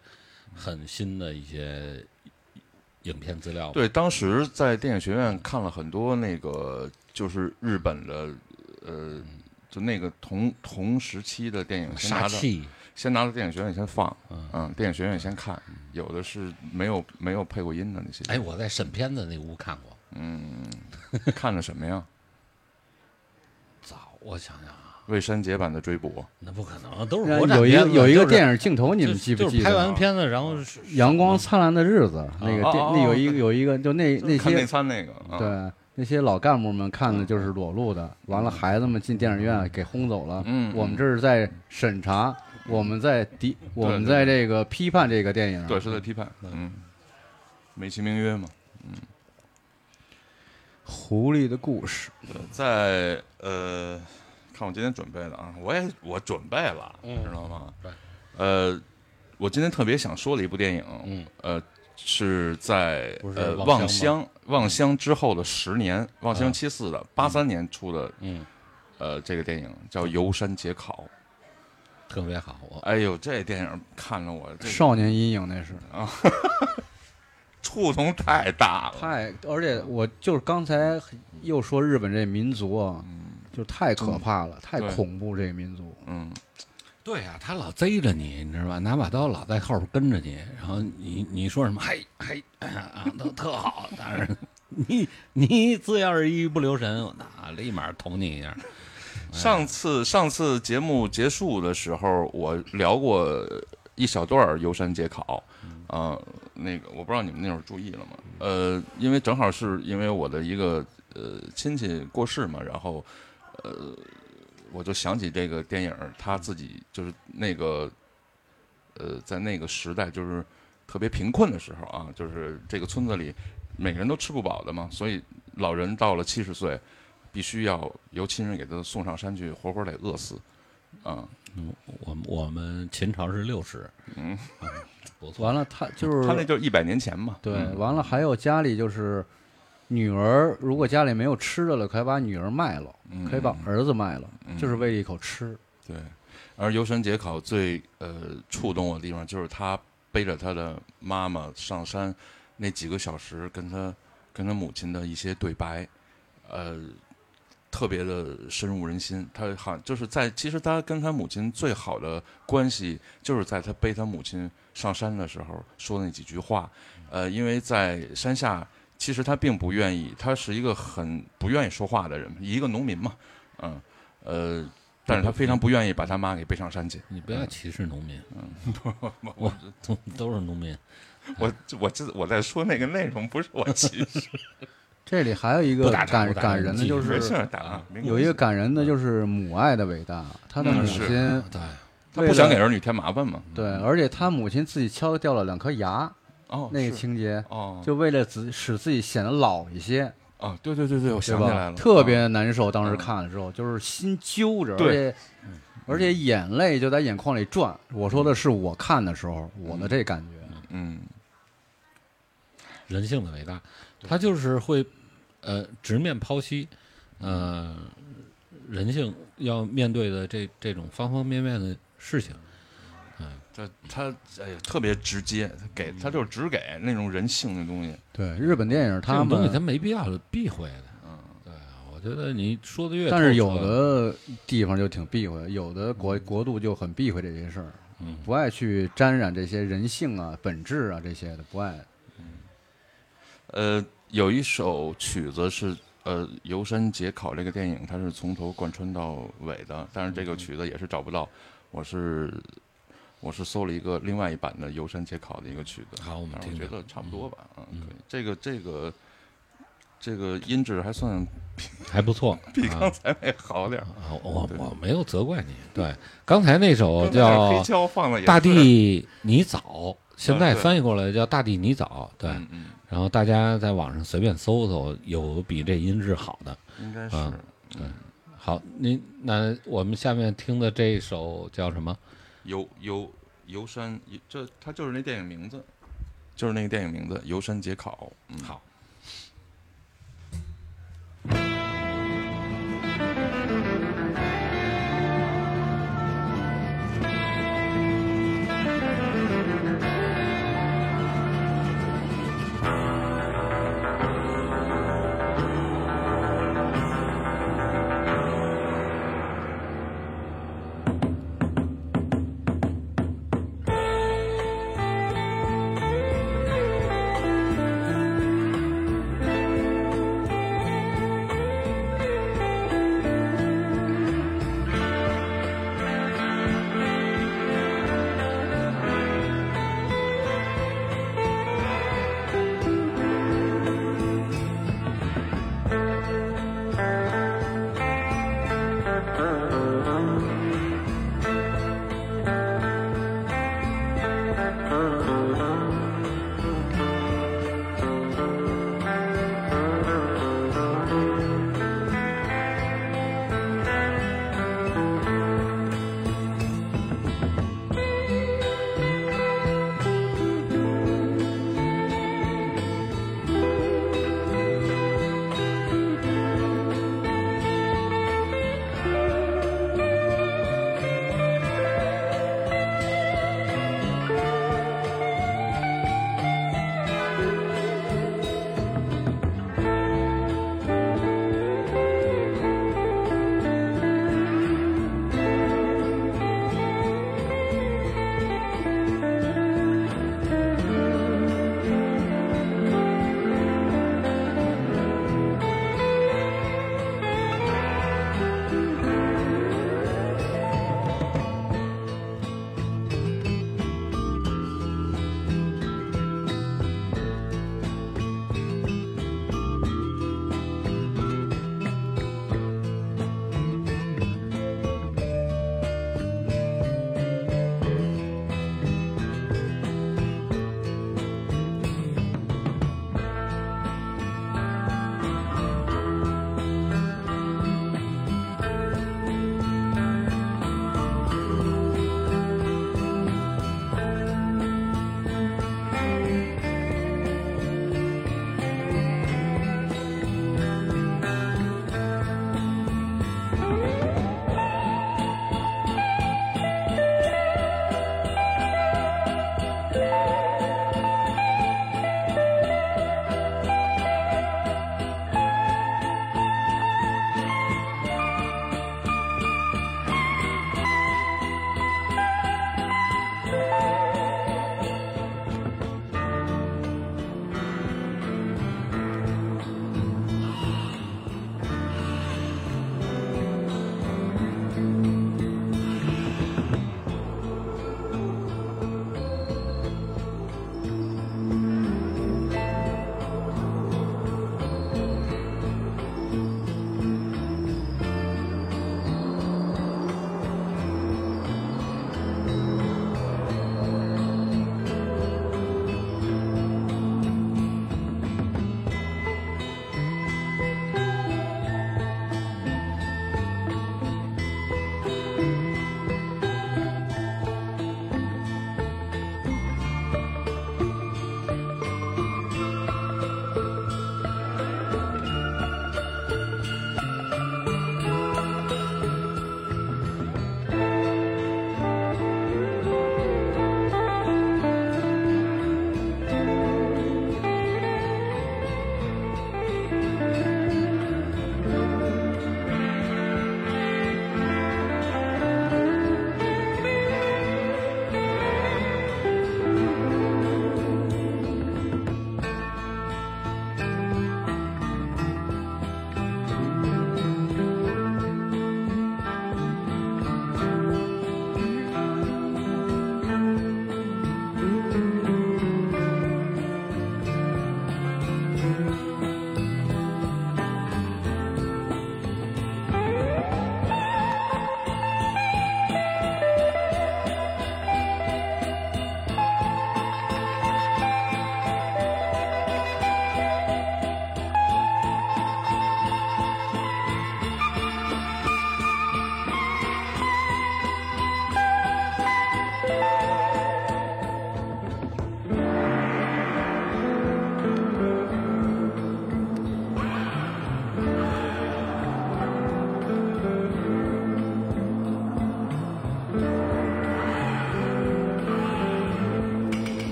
很新的一些影片资料。对，当时在电影学院看了很多那个，就是日本的，呃，就那个同同时期的电影，先拿到杀气，先拿到电影学院先放，嗯。嗯，电影学院先看，有的是没有没有配过音的那些，哎，我在审片子那屋看过，嗯，看的什么呀？早我想想啊，未删节版的追捕，那不可能，都是国产有一个有一个电影镜头，你们记不就是拍记得拍？完片子，然后是阳光灿烂的日子，那个电那有一个有一个，就那那些参那个，啊，对那些老干部们看的就是裸露的，完了孩子们进电影院给轰走了。嗯，我们这是在审查，我们在敌，我们在这个批判这个电影。对是在批判，嗯，美其名曰嘛，嗯狐狸的故事，在呃，看我今天准备的啊，我也我准备了，嗯知道吗？对，呃，我今天特别想说的一部电影，嗯呃，是在呃望乡望乡之后的十年，望乡啊七四的八三年出的，嗯，呃，这个电影叫《游山解考特别好，我》。哎呦，这电影看了我这少年阴影那是啊 触动太大了，太，而且我就是刚才又说日本这民族啊，就太可怕了，太恐怖这个民族。嗯，对呀、他老贼着你，你知道吧？拿把刀老在后边跟着你，然后你你说什么嘿嘿啊，都 特好，但是你你只要是一不留神，我那立马捅你一下。上次上次节目结束的时候，我聊过一小段儿游山解考，啊、那个我不知道你们那会儿注意了吗？呃，因为正好是因为我的一个呃亲戚过世嘛，然后呃我就想起这个电影，他自己就是那个呃在那个时代就是特别贫困的时候啊，就是这个村子里每个人都吃不饱的嘛，所以老人到了七十岁。必须要由亲人给他送上山去，活活得饿死，啊、嗯，我我们秦朝是六十，嗯，不错。完了，他就是他那就是一百年前嘛，对，嗯完了还有家里就是女儿，如果家里没有吃的了，可以把女儿卖了，嗯可以把儿子卖了，嗯就是为了一口吃。对。而游山解考最呃触动我的地方，就是他背着他的妈妈上山那几个小时，跟他跟他母亲的一些对白，呃，特别的深入人心。他好就是在其实他跟他母亲最好的关系，就是在他背他母亲上山的时候说的那几句话。呃，因为在山下，其实他并不愿意，他是一个很不愿意说话的人，一个农民嘛，嗯，呃，但是他非常不愿意把他妈给背上山去。你不要歧视农民，嗯，不 我都都是农民。我我这我在说那个内容，不是我歧视。这里还有一个感感人的就是有一个感人的就是母爱的伟大，他的母亲对，他不想给儿女添麻烦嘛。对，而且他母亲自己敲掉了两颗牙，哦，那个情节哦，就为了自使自己显得老一些，哦，对对对对，我想起来了，？特啊别难受，当时嗯看的时候就是心揪着，而对且而且眼泪就在眼眶里转。我说的是我看的时候我的这感觉，嗯，人性的伟大，他就是会呃直面剖析，呃人性要面对的这这种方方面面的事情。这他哎呀特别直接，他给他就是只给那种人性的东西。对日本电影他这种东西他们，没必要避讳的。嗯，对啊，我觉得你说的越但是有的地方就挺避讳，有的国国度就很避讳这些事儿，嗯不爱去沾染这些人性啊、本质啊这些的，不爱。呃，有一首曲子是呃《游山解考》这个电影，它是从头贯穿到尾的，但是这个曲子也是找不到，我是我是搜了一个另外一版的《游山解考》的一个曲子，好，我们听觉得差不多吧，嗯，嗯可以。这个这个这个音质还算 还不错 比啊刚才那好点儿。啊，我我没有责怪你。对，刚才那首叫胶放了《大地泥枣》，现在翻译过来叫《大地泥枣》。对，嗯嗯，然后大家在网上随便搜搜，有比这音质好的。应该是嗯好，您那我们下面听的这一首叫什么？游游游山，这他就是那电影名字，就是那个电影名字《游山解考》。嗯，好。「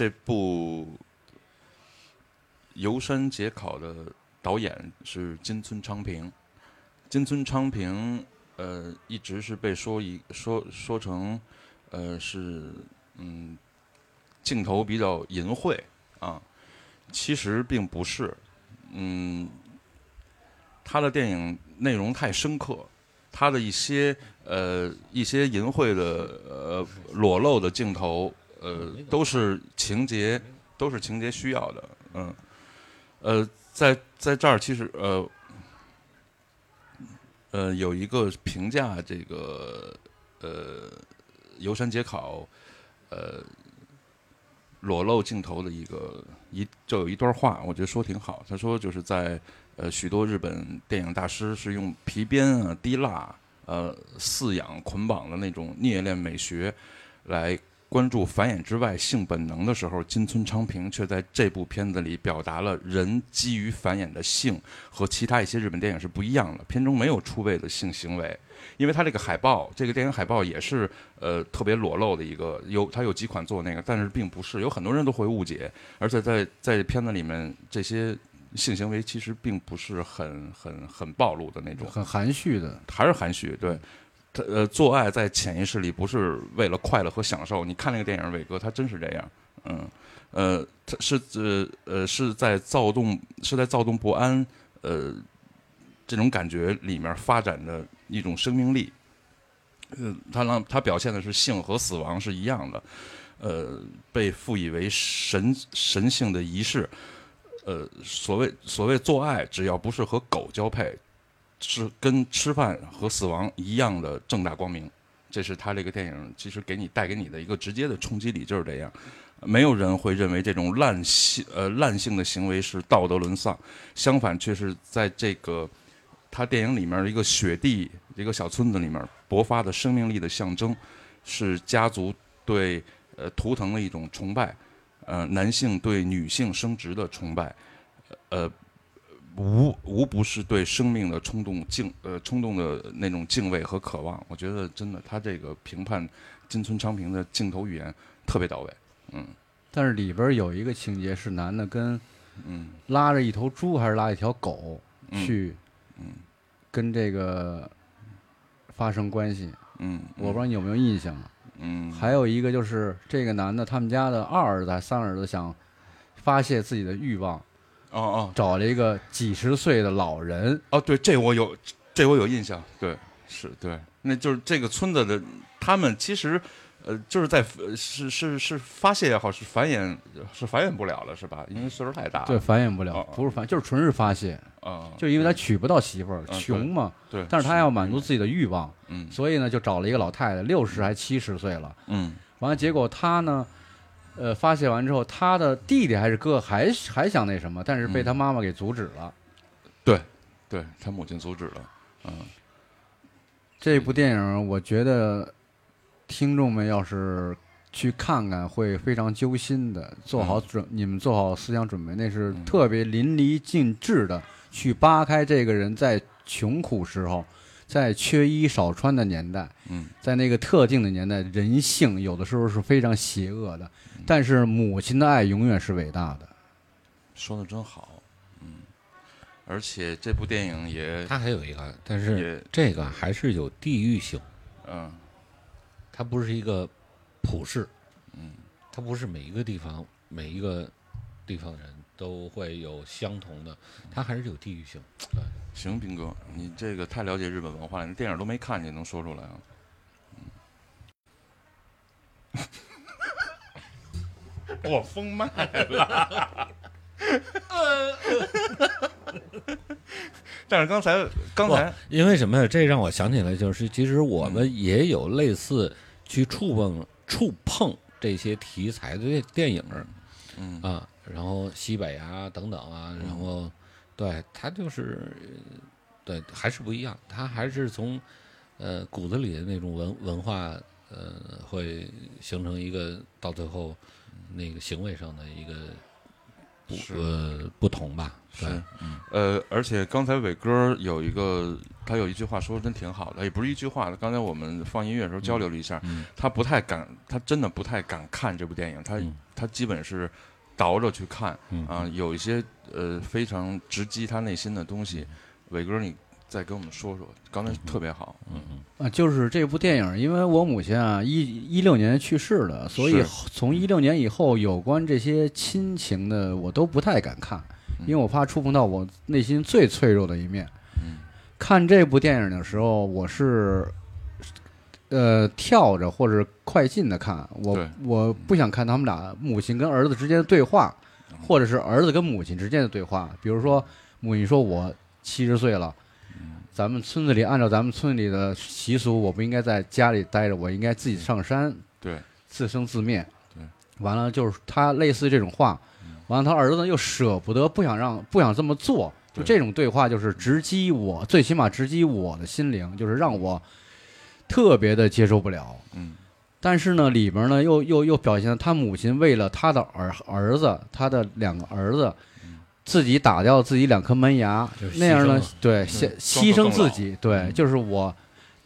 这部《游山解考》的导演是金村昌平。金村昌平，呃，一直是被说一说说成，呃，是嗯，镜头比较淫秽啊，其实并不是，嗯，他的电影内容太深刻，他的一些呃一些淫秽的呃裸露的镜头，呃，都是情节都是情节需要的，嗯，呃，在在这儿其实呃。呃，有一个评价这个呃游山解考呃裸露镜头的一个一就有一段话，我觉得说挺好。他说就是在呃许多日本电影大师是用皮鞭啊、滴蜡呃饲养捆绑的那种虐恋美学来。关注繁衍之外性本能的时候，金村昌平却在这部片子里表达了人基于繁衍的性和其他一些日本电影是不一样的。片中没有出位的性行为，因为他这个海报，这个电影海报也是呃特别裸露的一个，有他有几款做那个，但是并不是，有很多人都会误解。而且在在片子里面，这些性行为其实并不是很很很暴露的那种，很含蓄的，还是含蓄对。他呃，做爱在潜意识里不是为了快乐和享受。你看那个电影，伟哥他真是这样，嗯，呃，他是呃呃是在躁动，是在躁动不安，呃，这种感觉里面发展的一种生命力。嗯，他让他表现的是性和死亡是一样的，呃，被赋予为神神性的仪式。呃，所谓所谓做爱，只要不是和狗交配。是跟吃饭和死亡一样的正大光明，这是他这个电影其实给你带给你的一个直接的冲击力，就是这样。没有人会认为这种滥性呃滥性的行为是道德沦丧，相反却是在这个他电影里面一个雪地一个小村子里面勃发的生命力的象征，是家族对呃图腾的一种崇拜，呃男性对女性生殖的崇拜，呃。无无不是对生命的冲动敬呃冲动的那种敬畏和渴望，我觉得真的他这个评判金村昌平的镜头语言特别到位，嗯。但是里边有一个情节是男的跟嗯拉着一头猪还是拉一条狗去嗯跟这个发生关系，嗯，我不知道你有没有印象。嗯，还有一个就是这个男的他们家的二儿子还三儿子想发泄自己的欲望。哦哦，找了一个几十岁的老人。哦，对，这我有，这我有印象。对，是对，那就是这个村子的，他们其实，呃，就是在是是是发泄也好，是繁衍是繁衍不了了，是吧？因为岁数太大。对，繁衍不了，不是繁，就是纯是发泄。啊，就因为他娶不到媳妇儿，穷嘛。对。但是他要满足自己的欲望。嗯。所以呢，就找了一个老太太，六十还七十岁了。嗯。完了，结果他呢？呃，发泄完之后，他的弟弟还是哥哥还还想那什么，但是被他妈妈给阻止了。对，对他母亲阻止了。嗯，这部电影我觉得听众们要是去看看，会非常揪心的。做好准，你们做好思想准备，那是特别淋漓尽致的去扒开这个人在穷苦时候。在缺衣少穿的年代，嗯，在那个特定的年代，人性有的时候是非常邪恶的，但是母亲的爱永远是伟大的。说的真好，嗯，而且这部电影也，它还有一个，但是这个还是有地域性，嗯，它不是一个普世，嗯，它不是每一个地方每一个地方人都会有相同的，它还是有地域性，对。行，斌哥，你这个太了解日本文化了，你电影都没看，你能说出来啊？我封麦了。但是刚才刚才因为什么呀？这让我想起来，就是其实我们也有类似去触碰触碰这些题材的电影，嗯啊，然后西北啊等等啊，然后。对他就是，对还是不一样，他还是从，呃骨子里的那种文文化，呃会形成一个到最后，那个行为上的一个不呃不同吧？对是，呃，而且刚才伟哥有一个，他有一句话说的真挺好的，也不是一句话，刚才我们放音乐的时候交流了一下，嗯他不太敢，他真的不太敢看这部电影，他、嗯。他基本是倒着去看嗯啊、有一些呃非常直击他内心的东西。伟哥，你再跟我们说说，刚才特别好，嗯啊，就是这部电影，因为我母亲啊，一一六年去世了，所以从一六年以后，有关这些亲情的，我都不太敢看，因为我怕触碰到我内心最脆弱的一面。嗯看这部电影的时候，我是呃跳着或者快进的看，我我不想看他们俩母亲跟儿子之间的对话，或者是儿子跟母亲之间的对话。比如说，母亲说我七十岁了。咱们村子里按照咱们村里的习俗，我不应该在家里待着，我应该自己上山对，自生自灭。对，完了就是他类似这种话，完了他儿子呢又舍不得，不想让不想这么做，就这种对话就是直击我，最起码直击我的心灵，就是让我特别的接受不了。嗯。但是呢，里边呢又又又表现了他母亲为了他的儿儿子，他的两个儿子，自己打掉自己两颗门牙，那样呢对，嗯牺牺牲自己，对，嗯就是我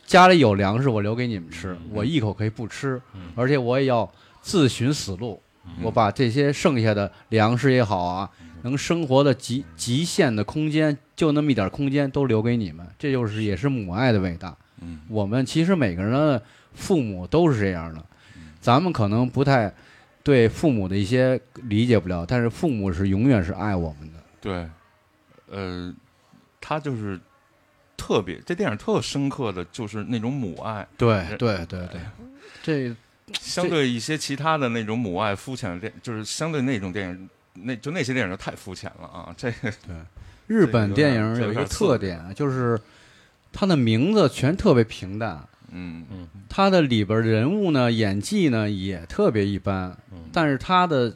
家里有粮食，我留给你们吃嗯，我一口可以不吃嗯，而且我也要自寻死路，嗯。我把这些剩下的粮食也好啊，能生活的极极限的空间，就那么一点空间都留给你们，这就是也是母爱的伟大。嗯。我们其实每个人的父母都是这样的，咱们可能不太对父母的一些理解不了，但是父母是永远是爱我们的。对，呃，他就是特别，这电影特深刻的就是那种母爱，对对对对，这相对一些其他的那种母爱肤浅的电，就是相对那种电影，那就那些电影就太肤浅了啊！这个日本电影有一个特点啊，就是它的名字全特别平淡，嗯嗯，他的里边人物呢演技呢也特别一般，但是他的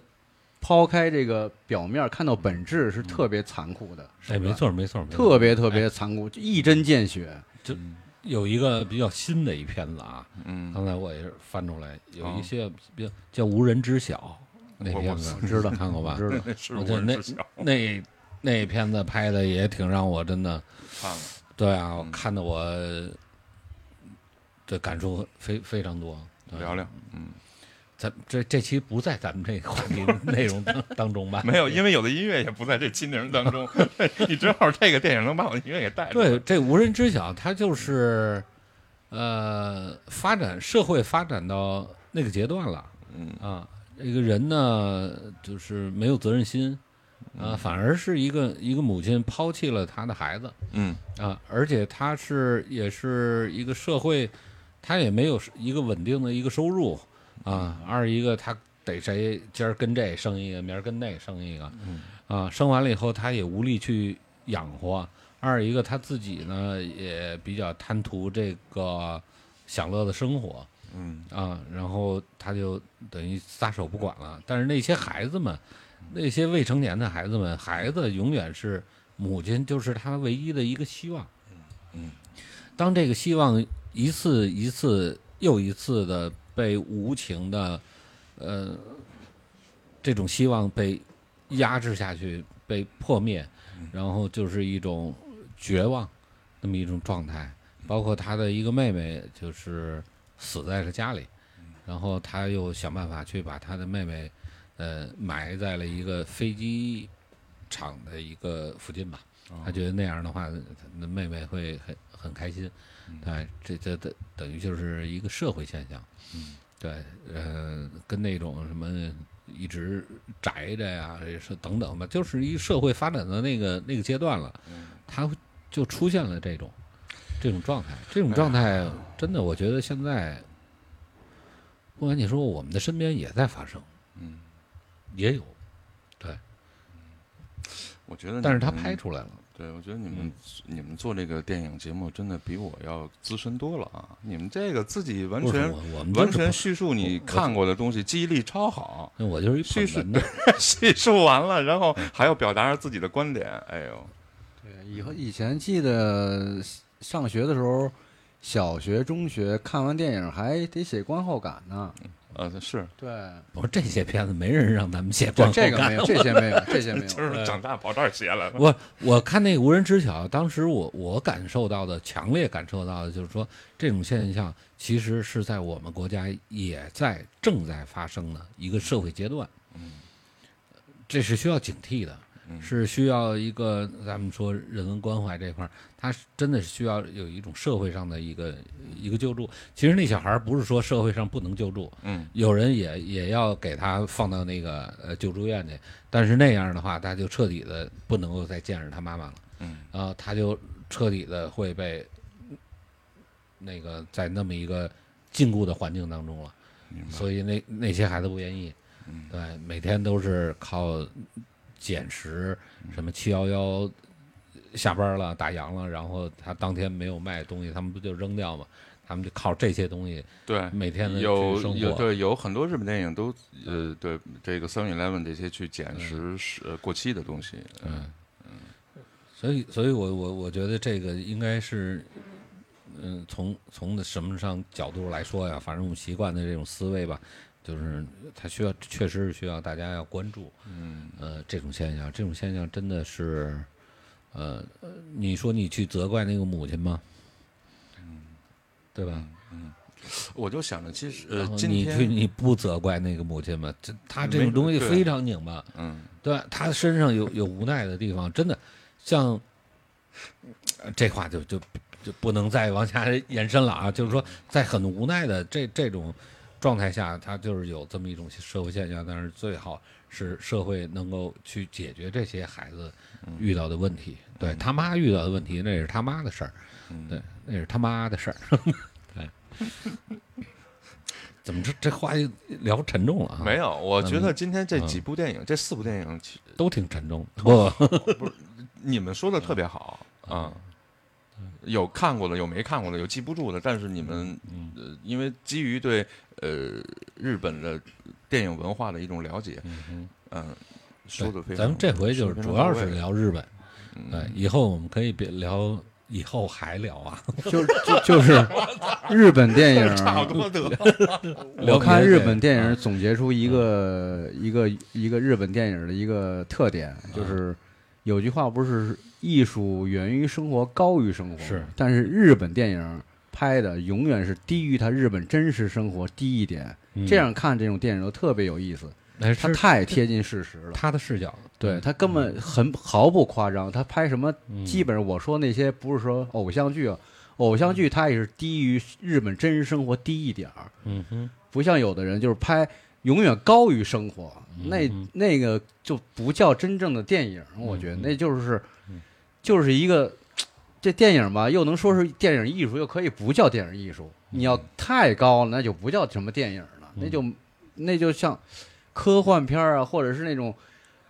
抛开这个表面看到本质是特别残酷的，哎，没错没错，没错特别特别残酷，一针见血。就有一个比较新的一片子啊，嗯，刚才我也是翻出来，有一些比较叫《无人知晓》那片子，知道看过吧？知道那是无我觉得那，那那片子拍的也挺让我真的，看了，对啊，看的我的感触非非常多。对聊聊，嗯，咱这这期不在咱们这个话题内容当 当中吧？没有，因为有的音乐也不在这期内容当中，你正好这个电影能把我的音乐给带出来，对，这无人知晓，它就是呃，发展社会发展到那个阶段了嗯啊。这个人呢，就是没有责任心啊，反而是一个一个母亲抛弃了他的孩子嗯啊，而且他是也是一个社会，他也没有一个稳定的一个收入啊。二一个他得谁今儿跟这生一个，明儿跟那生一个，啊，生完了以后他也无力去养活。二一个他自己呢也比较贪图这个享乐的生活嗯啊，然后他就等于撒手不管了。但是那些孩子们，那些未成年的孩子们，孩子永远是母亲就是他唯一的一个希望。嗯，当这个希望一次一次又一次的被无情的，呃，这种希望被压制下去，被破灭，然后就是一种绝望，那么一种状态。包括他的一个妹妹，就是死在了家里，然后他又想办法去把他的妹妹，呃，埋在了一个飞机场的一个附近吧。他觉得那样的话，他的妹妹会很很开心。对，这这等等于就是一个社会现象。嗯，对，呃，跟那种什么一直宅着呀，是等等吧，就是一社会发展的那个那个阶段了，他就出现了这种这种状态。这种状态真的，我觉得现在，不管你说我们的身边也在发生，嗯，也有，对我觉得，但是他拍。出来了。对，我觉得你们、你们做这个电影节目真的比我要资深多了啊！你们这个自己完全完全叙述你看过的东西，记忆力超好，那我就是一叙述 叙述完了，然后还要表达自己的观点。哎呦，对，以后以前记得上学的时候，小学、中学看完电影还得写观后感呢。呃，是，对，我说这些片子没人让咱们写这观后感这个没有，这些没有，这些没有。就是长大跑这儿写来了。我我看那个无人知晓，当时我我感受到的，强烈感受到的就是说，这种现象其实是在我们国家也在正在发生的一个社会阶段。嗯，这是需要警惕的，嗯是需要一个咱们说人文关怀这块儿，它是真的是需要有一种社会上的一个一个救助。其实那小孩不是说社会上不能救助，嗯。有人也也要给他放到那个呃救助院去，但是那样的话，他就彻底的不能够再见着他妈妈了，嗯。然后他就彻底的会被那个在那么一个禁锢的环境当中了，所以那那些孩子不愿意，嗯。对，每天都是靠捡食，什么七幺幺下班了打烊了，然后他当天没有卖东西，他们不就扔掉吗？他们就靠这些东西对，每天的有。有对有很多日本电影都呃对这个 Seven Eleven 这些去捡拾是呃过期的东西，嗯嗯，所以，所以我我我觉得这个应该是，嗯，从从的什么上角度来说呀，反正我们习惯的这种思维吧，就是它需要，确实是需要大家要关注，嗯呃，这种现象，这种现象真的是，呃，呃你说你去责怪那个母亲吗？对吧？嗯我就想着其实呃今你去天你不责怪那个母亲吗？这他这种东西非常拧巴，嗯对吧？他身上有有无奈的地方，真的像呃这话就就就不能再往下延伸了啊。就是说，在很无奈的这这种状态下，他就是有这么一种社会现象，但是最好是社会能够去解决这些孩子遇到的问题。对他妈遇到的问题，那是他妈的事儿，嗯对，那是他妈的事儿。对，怎么这这话又聊沉重了啊？没有，我觉嗯得今天这嗯几部电影，这四部电影，其都挺沉重。不，不你们说的特别好啊。有看过的，有没看过的，有记不住的，但是你们嗯呃，因为基于对呃日本的电影文化的一种了解，嗯嗯，说的非常。咱们这回就是主要是聊日本，嗯，以后我们可以别聊，以后还聊啊，就就 就是日本电影，差不多得。我看日本电影总结出一个一个一个日本电影的一个特点，就是有句话不是艺术源于生活，高于生活，是，但是日本电影拍的永远是低于他日本真实生活低一点，嗯。这样看这种电影都特别有意思，那是它太贴近事实了。他的视角，对他根本很毫不夸张，他拍什么嗯。基本上我说那些不是说偶像剧啊，偶像剧他也是低于日本真实生活低一点儿，嗯哼，不像有的人就是拍永远高于生活，那嗯那个就不叫真正的电影，我觉得嗯那就是嗯。就是一个这电影吧，又能说是电影艺术，又可以不叫电影艺术。你要太高了，那就不叫什么电影了，那就那就像科幻片啊，或者是那种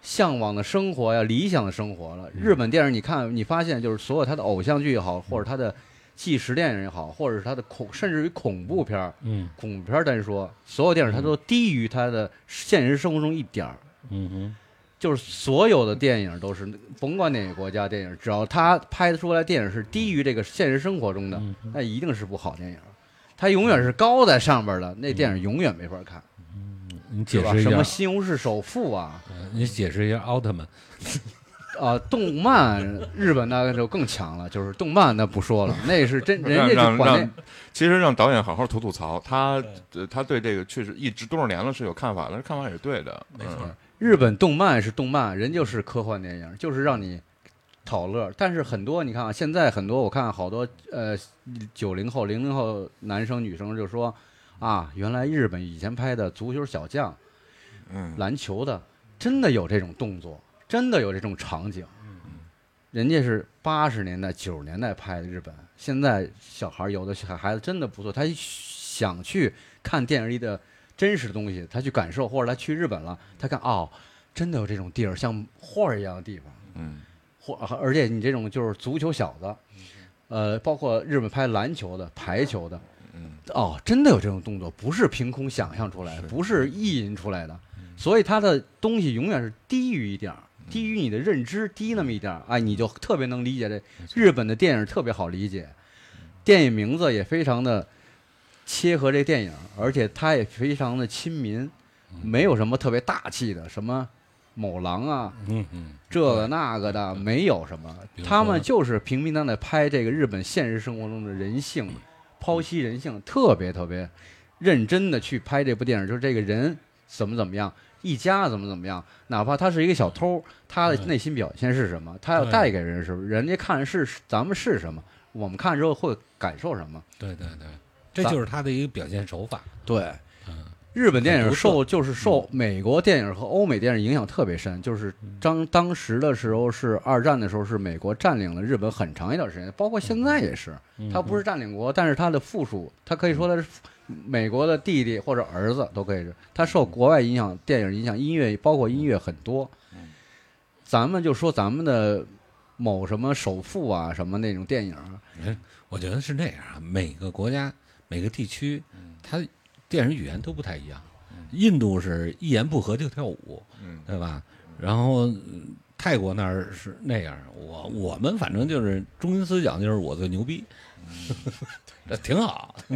向往的生活呀、理想的生活了。日本电影，你看，你发现就是所有他的偶像剧也好，或者他的纪实电影也好，或者是他的恐，甚至于恐怖片儿、嗯。恐怖片单说，所有电影它都低于它的现实生活中一点儿。嗯哼，就是所有的电影都是，甭管哪个国家电影，只要他拍出来电影是低于这个现实生活中的，嗯那一定是部好电影。他永远是高在上边的，那电影永远没法看，你？解释一下什么，西红柿首富啊，呃你解释一下奥特曼，啊，动漫日本那个就更强了，就是动漫那不说了，那是真人让家就管让让，其实让导演好好吐吐槽，他呃他对这个确实一直多少年了是有看法的，看法也是对的，没错日本动漫是动漫，人就是科幻电影，就是让你讨乐。但是很多你看啊，现在很多我看好多呃九零后、零零后男生女生就说啊，原来日本以前拍的足球小将、嗯，篮球的，真的有这种动作，真的有这种场景。人家是八十年代、九十年代拍的日本，现在小孩儿有的小孩子真的不错，他想去看电影里的真实的东西，他去感受，或者他去日本了，他看哦，真的有这种地儿，像画儿一样的地方，嗯。或而且你这种就是足球小子，呃，包括日本拍篮球的、排球的，嗯哦，真的有这种动作，不是凭空想象出来的，不是意淫出来的，所以他的东西永远是低于一点儿，低于你的认知，低那么一点儿，哎，你就特别能理解这日本的电影特别好理解，电影名字也非常的切合这电影，而且他也非常的亲民，没有什么特别大气的，什么某狼啊，嗯嗯，这个那个的，没有什么。他们就是平平淡淡拍这个日本现实生活中的人性，剖析人性，特别特别认真的去拍这部电影，就是这个人怎么怎么样，一家怎么怎么样，哪怕他是一个小偷，他的内心表现是什么，他要带给人什么，人家看是咱们是什么，我们看之后会感受什么。对对对，这就是他的一个表现手法。对，嗯，日本电影受就是受美国电影和欧美电影影响特别深，就是当当时的时候是二战的时候是美国占领了日本很长一段时间，包括现在也是，嗯他不是占领国，但是他的附属，他可以说他是美国的弟弟或者儿子都可以是，他受国外影响，电影影响，音乐包括音乐很多，咱们就说咱们的某什么首富啊什么那种电影，我觉得是这样啊，每个国家、每个地区，它电影语言都不太一样。印度是一言不合就跳舞，嗯对吧？然后嗯泰国那儿是那样，我我们反正就是中心思想就是我最牛逼，这挺好。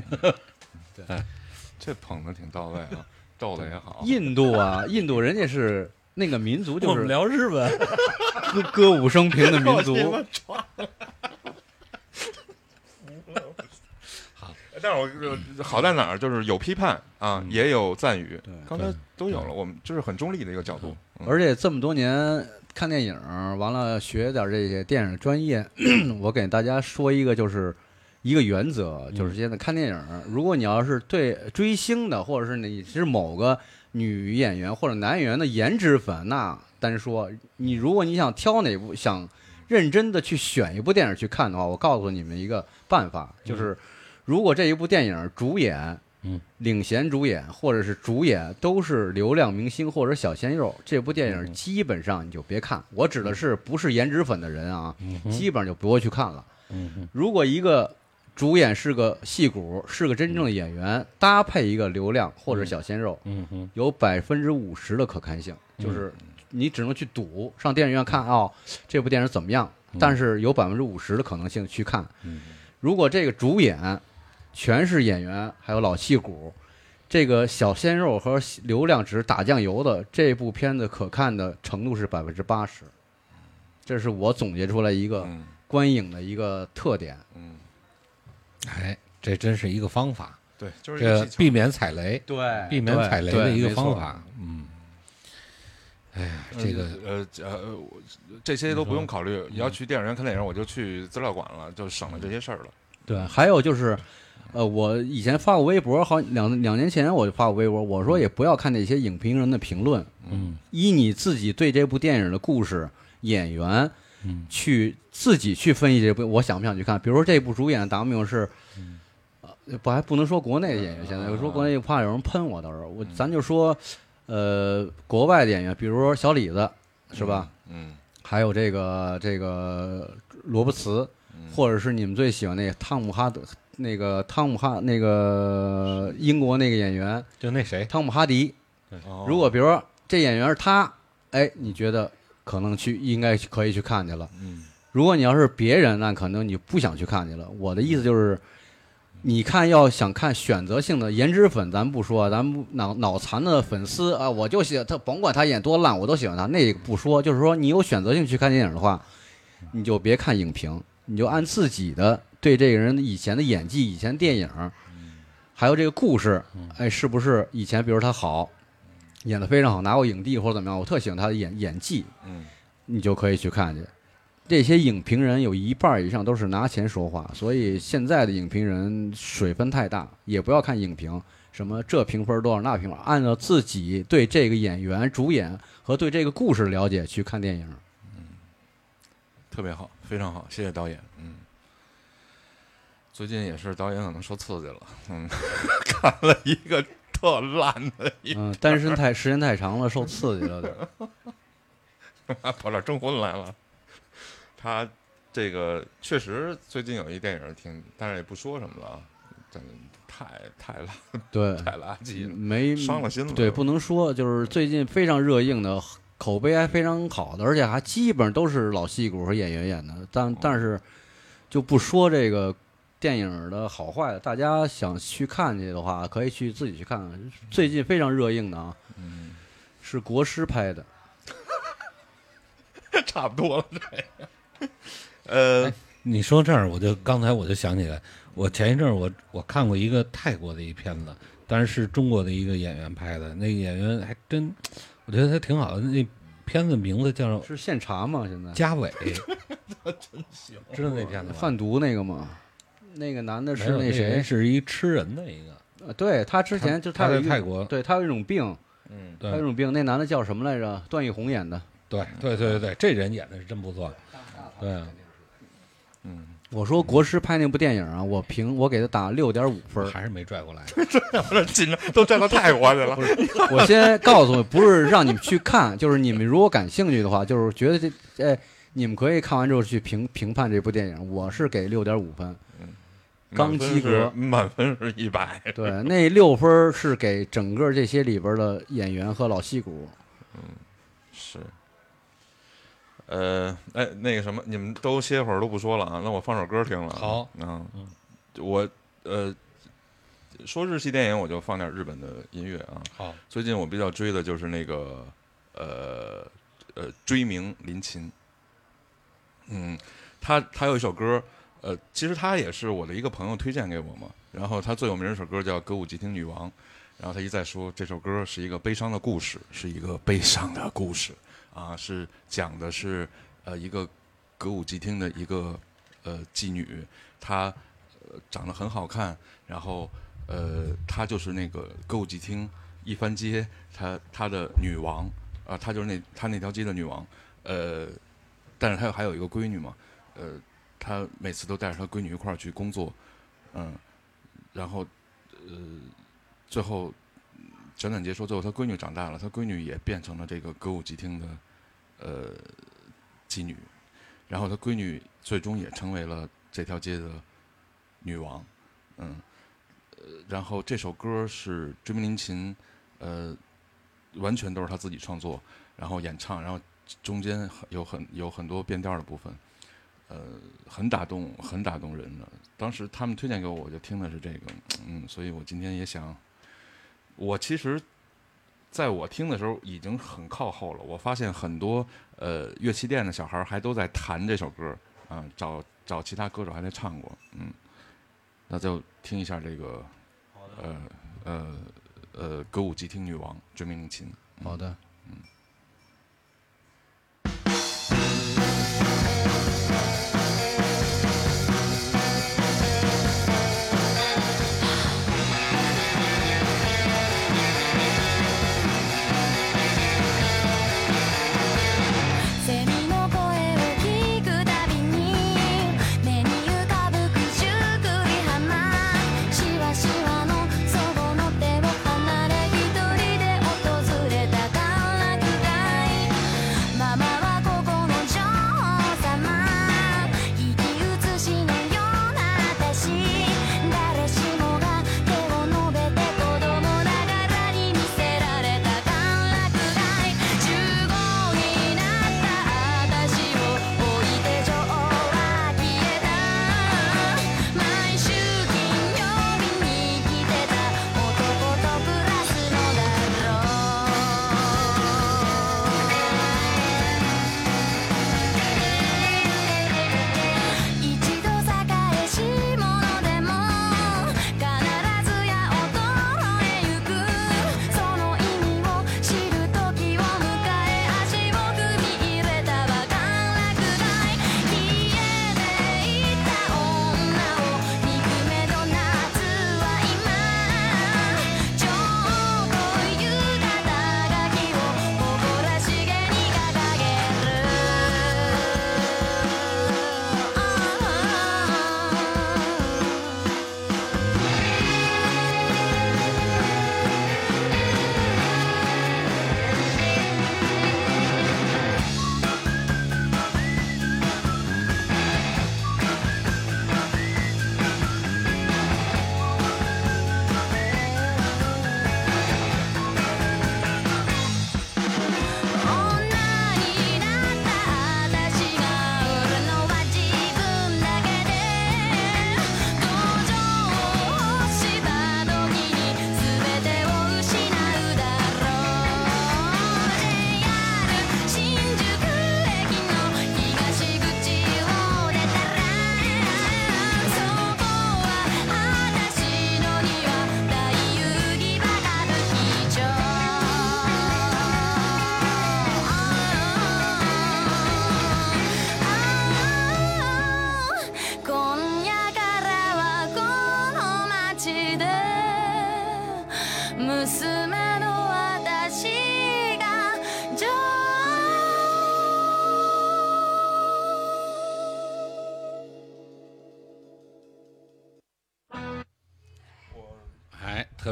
这捧的挺到位啊，逗的也好。印度啊，印度人家是那个民族就是聊日本，歌歌舞升平的民族。但是好在哪儿，就是有批判啊，也有赞誉，刚才都有了。我们就是很中立的一个角度。嗯。而且这么多年看电影，完了学点这些电影专业，我给大家说一个，就是一个原则，就是现在看电影，如果你要是对追星的，或者是你是某个女演员或者男演员的颜值粉，那单说你，如果你想挑哪部，想认真的去选一部电影去看的话，我告诉你们一个办法，就是如果这一部电影主演。嗯，领衔主演或者是主演都是流量明星或者小鲜肉，这部电影基本上你就别看。我指的是不是颜值粉的人啊，基本上就不会去看了。嗯如果一个主演是个戏骨，是个真正的演员，搭配一个流量或者小鲜肉，有百分之五十的可看性，就是你只能去赌，上电影院看哦，这部电影怎么样？但是有百分之五十的可能性去看。如果这个主演全是演员，还有老戏骨，这个小鲜肉和流量值打酱油的，这部片子可看的程度是百分之八十。这是我总结出来一个嗯观影的一个特点。嗯，哎，这真是一个方法，对，就是这避免踩雷，对避免踩雷的一个方。法。嗯，哎呀，这个呃呃，这些都不用考虑。你要去电影院看电影，我就去资料馆了，就省了这些事儿了。对，还有就是，呃，我以前发过微博，好两两年前我就发过微博，我说也不要看那些影评人的评论，嗯依你自己对这部电影的故事、演员，嗯去自己去分析这部，我想不想去看？比如说这部主演达明是，呃，不还不能说国内的演员，现在说国内怕有人喷我，到时候我咱就说，呃，国外的演员，比如说小李子，是吧？嗯？还有这个这个罗伯茨，嗯，或者是你们最喜欢那个汤姆哈德，那个汤姆哈那个英国那个演员就那谁，汤姆哈迪。哦如果比如说这演员是他，哎，你觉得可能去应该可以去看去了。嗯如果你要是别人，那可能你不想去看去了。我的意思就是，你看要想看选择性的颜值粉，咱不说，咱不脑脑残的粉丝啊，我就喜欢他，甭管他演多烂，我都喜欢他。那个不说，就是说你有选择性去看电影的话，你就别看影评，你就按自己的对这个人以前的演技、以前电影，还有这个故事，哎，是不是以前比如他好，演的非常好，拿过影帝或者怎么样，我特喜欢他的演演技，嗯你就可以去看去。这些影评人有一半以上都是拿钱说话，所以现在的影评人水分太大，也不要看影评，什么这评分多少那评分，按照自己对这个演员、主演和对这个故事了解去看电影。特别好，非常好，谢谢导演。嗯，最近也是导演可能受刺激了，嗯，看了一个特烂的一嗯，单身太时间太长了，受刺激了点儿。跑这儿征婚来了。他这个确实最近有一电影挺，但是也不说什么了啊，真的太太垃对，太垃圾了，没伤了心了。对，不能说，就是最近非常热映的，口碑还非常好的，而且还基本上都是老戏骨和演员演的。但但是就不说这个电影的好坏，大家想去看去的话，可以去自己去看看。最近非常热映的啊，是国师拍的，差不多了，这个。呃，你说这儿，我就刚才我就想起来，我前一阵儿我我看过一个泰国的一片子，但是是中国的一个演员拍的，那个演员还真，我觉得他挺好的。那片子名字叫《是现查吗？现在嘉伟 》，真行知道那片子吗？贩毒那个吗？那个男的是那那谁人？是一吃人的一个，呃对他之前就他在泰国，对他有一种病，嗯，他有一种病，那男的叫什么来着？段奕宏演的。对对对对对，这人演的是真不错，对啊，嗯，我说国师拍那部电影啊，我评我给他打六点五分。还是没拽过来。这紧张，都拽到泰国去了。我先告诉你，不是让你们去看，就是你们如果感兴趣的话，就是觉得这哎，你们可以看完之后去评评判这部电影。我是给六点五分，刚及格满分是一百。对，那六分是给整个这些里边的演员和老戏骨。嗯是。呃，哎，那个什么，你们都歇会儿都不说了啊，那我放首歌听了。好嗯嗯，我呃，说日系电影，我就放点日本的音乐啊。好，最近我比较追的就是那个呃呃追名林琴，嗯，他他有一首歌，呃，其实他也是我的一个朋友推荐给我嘛，然后他最有名的一首歌叫《歌舞伎町女王》，然后他一再说这首歌是一个悲伤的故事，是一个悲伤的故事。啊，是讲的是呃一个歌舞伎町的一个呃妓女，她呃长得很好看，然后呃她就是那个歌舞伎町一番街，她她的女王啊，她就是那她那条街的女王，呃，但是她有还有一个闺女嘛，呃，他每次都带着他闺女一块儿去工作，嗯，然后呃最后简短截说，最后他闺女长大了，他闺女也变成了这个歌舞伎町的呃妓女，然后他闺女最终也成为了这条街的女王，嗯，呃，然后这首歌是追名林琴，呃，完全都是她自己创作，然后演唱，然后中间有很有很多变调的部分，呃，很打动，很打动人的。当时他们推荐给我，我就听的是这个，嗯，所以我今天也想，我其实在我听的时候已经很靠后了。我发现很多呃乐器店的小孩还都在弹这首歌，啊、找找其他歌手还在唱过，嗯，那就听一下这个，呃呃呃歌舞伎町女王追名林琴。好的，セ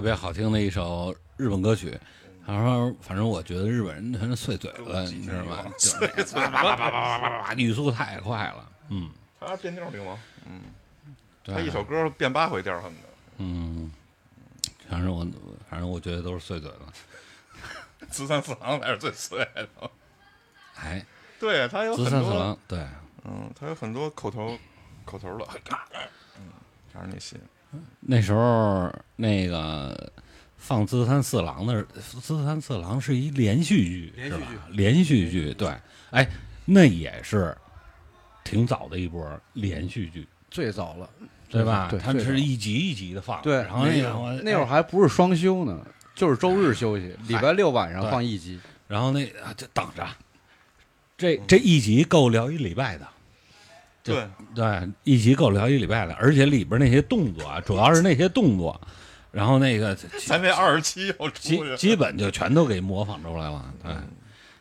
特别好听的一首日本歌曲。他说：“反正我觉得日本人全是碎嘴子，你知道吗？碎嘴叭叭叭叭叭叭叭，语速太快了。嗯，他变调灵吗？嗯，他一首歌变八回调什么的。嗯，反正我反正我觉得都是碎嘴子。慈三四郎才是最碎的。哎，对他有资很多，三四郎，对，嗯，他有很多口头口头的，嗯，全是那些。那时候那个放《资三四郎》的，《资三四郎》是一连续剧，连续剧是吧连续剧，对，哎，那也是挺早的一波连续剧，最早了，对吧？对，它是一集一集的放，对，然后那个我那会儿哎还不是双休呢，就是周日休息，礼拜六晚上放一集。然后那啊就等着，这这一集够聊一礼拜的。就对，对，一集够聊一礼拜了，而且里边那些动作啊，主要是那些动作，然后那个 咱这二十七要出基去，基本就全都给模仿出来了，对，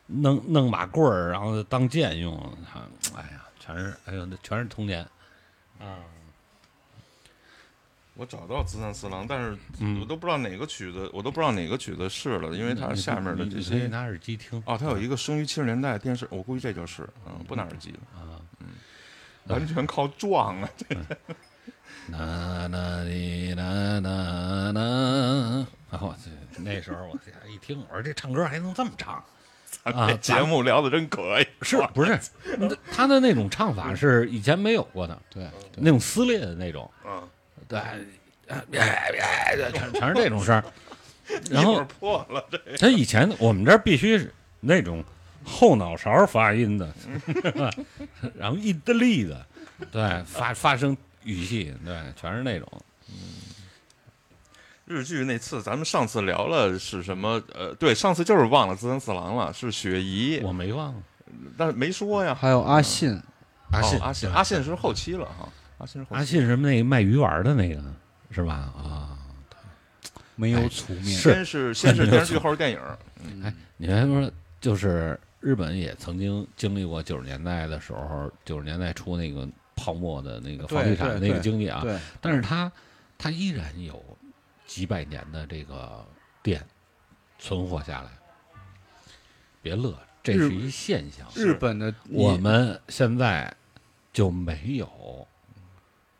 弄弄把棍儿，然后当剑用，啊哎呀，全是，哎呦，那全是童年，啊，我找到资三四郎，但是嗯我都不知道哪个曲子，我都不知道哪个曲子是了，因为它下面的这些。拿耳机听哦，它有一个生于七十年代电视，我估计这就是，嗯，不拿耳机了，啊，完全靠撞啊！那那哩那那那，然后这那时候我一听，我说这唱歌还能这么唱。啊节目聊的真可以，是不是？他的那种唱法是以前没有过的，对，那种撕裂的那种，嗯，对，别全全是这种声儿。然后破了这。他以前我们这儿必须是那种后脑勺发音的，然后意大利的，对，发发声语气，对，全是那种。日剧那次，咱们上次聊了是什么？呃，对，上次就是忘了资三四郎了，是雪姨，我没忘，但是没说呀。还有阿信，阿信哦阿信，阿信是后期了哈，阿信是后期阿信是那个卖鱼丸的那个是吧？啊，没有粗面，先是先是电视剧，后是电影。哎，你还说就是日本也曾经经历过九十年代的时候，九十年代初那个泡沫的那个房地产的那个经济啊，对，但是它它依然有几百年的这个店存活下来。别乐，这是一现象。日本的我们现在就没有，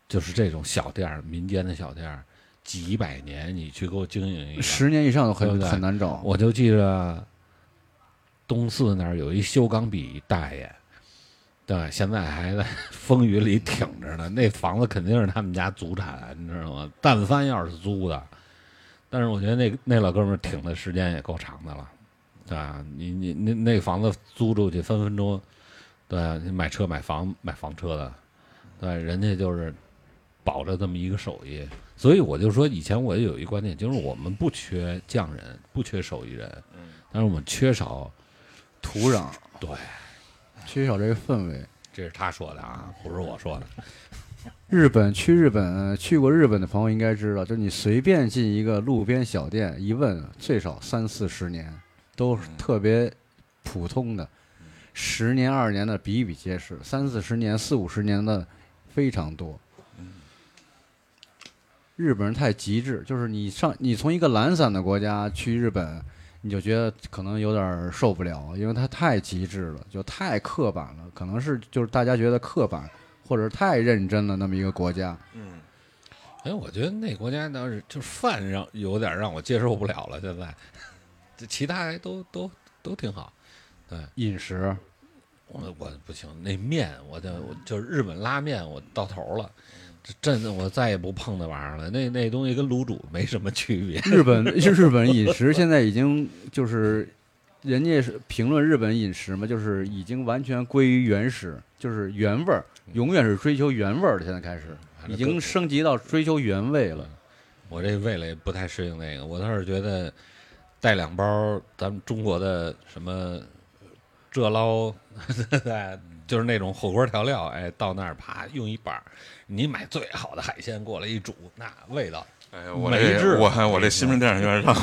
就是这种小店儿，民间的小店儿，几百年你去给我经营一个，十年以上都很很难找。我就记着东四那儿有一修钢笔大爷，对，现在还在风雨里挺着呢。那房子肯定是他们家祖产，你知道吗？但凡要是租的，但是我觉得那那老哥们儿挺的时间也够长的了，对吧？你你那那房子租出去，分分钟，对，你买车买房买房车的，对，人家就是保着这么一个手艺。所以我就说，以前我有一观念，就是我们不缺匠人，不缺手艺人，但是我们缺少土壤，对，缺少这个氛围。这是他说的啊，不是我说的。日本去日本去过日本的朋友应该知道，就是你随便进一个路边小店，一问最少三四十年，都是特别普通的，十年二十年的比比皆是，三四十年、四五十年的非常多。日本人太极致，就是你上你从一个懒散的国家去日本，你就觉得可能有点儿受不了，因为它太极致了，就太刻板了，可能是就是大家觉得刻板或者太认真了那么一个国家。嗯，哎，我觉得那国家倒是就是饭让有点让我接受不了了，现在，这其他还都都都挺好。对饮食，我我不行，那面我就我就是日本拉面，我到头了。这我再也不碰那玩意儿了。那那东西跟卤煮没什么区别。日本日本饮食现在已经就是，人家是评论日本饮食嘛，就是已经完全归于原始，就是原味儿，永远是追求原味儿的。现在开始已经升级到追求原味了。我这味蕾不太适应那个，我倒是觉得带两包咱们中国的什么这捞，对，就是那种火锅调料，哎，到那儿啪用一板儿，你买最好的海鲜过来一煮，那味道哎呀，我这我我这新闻电影院让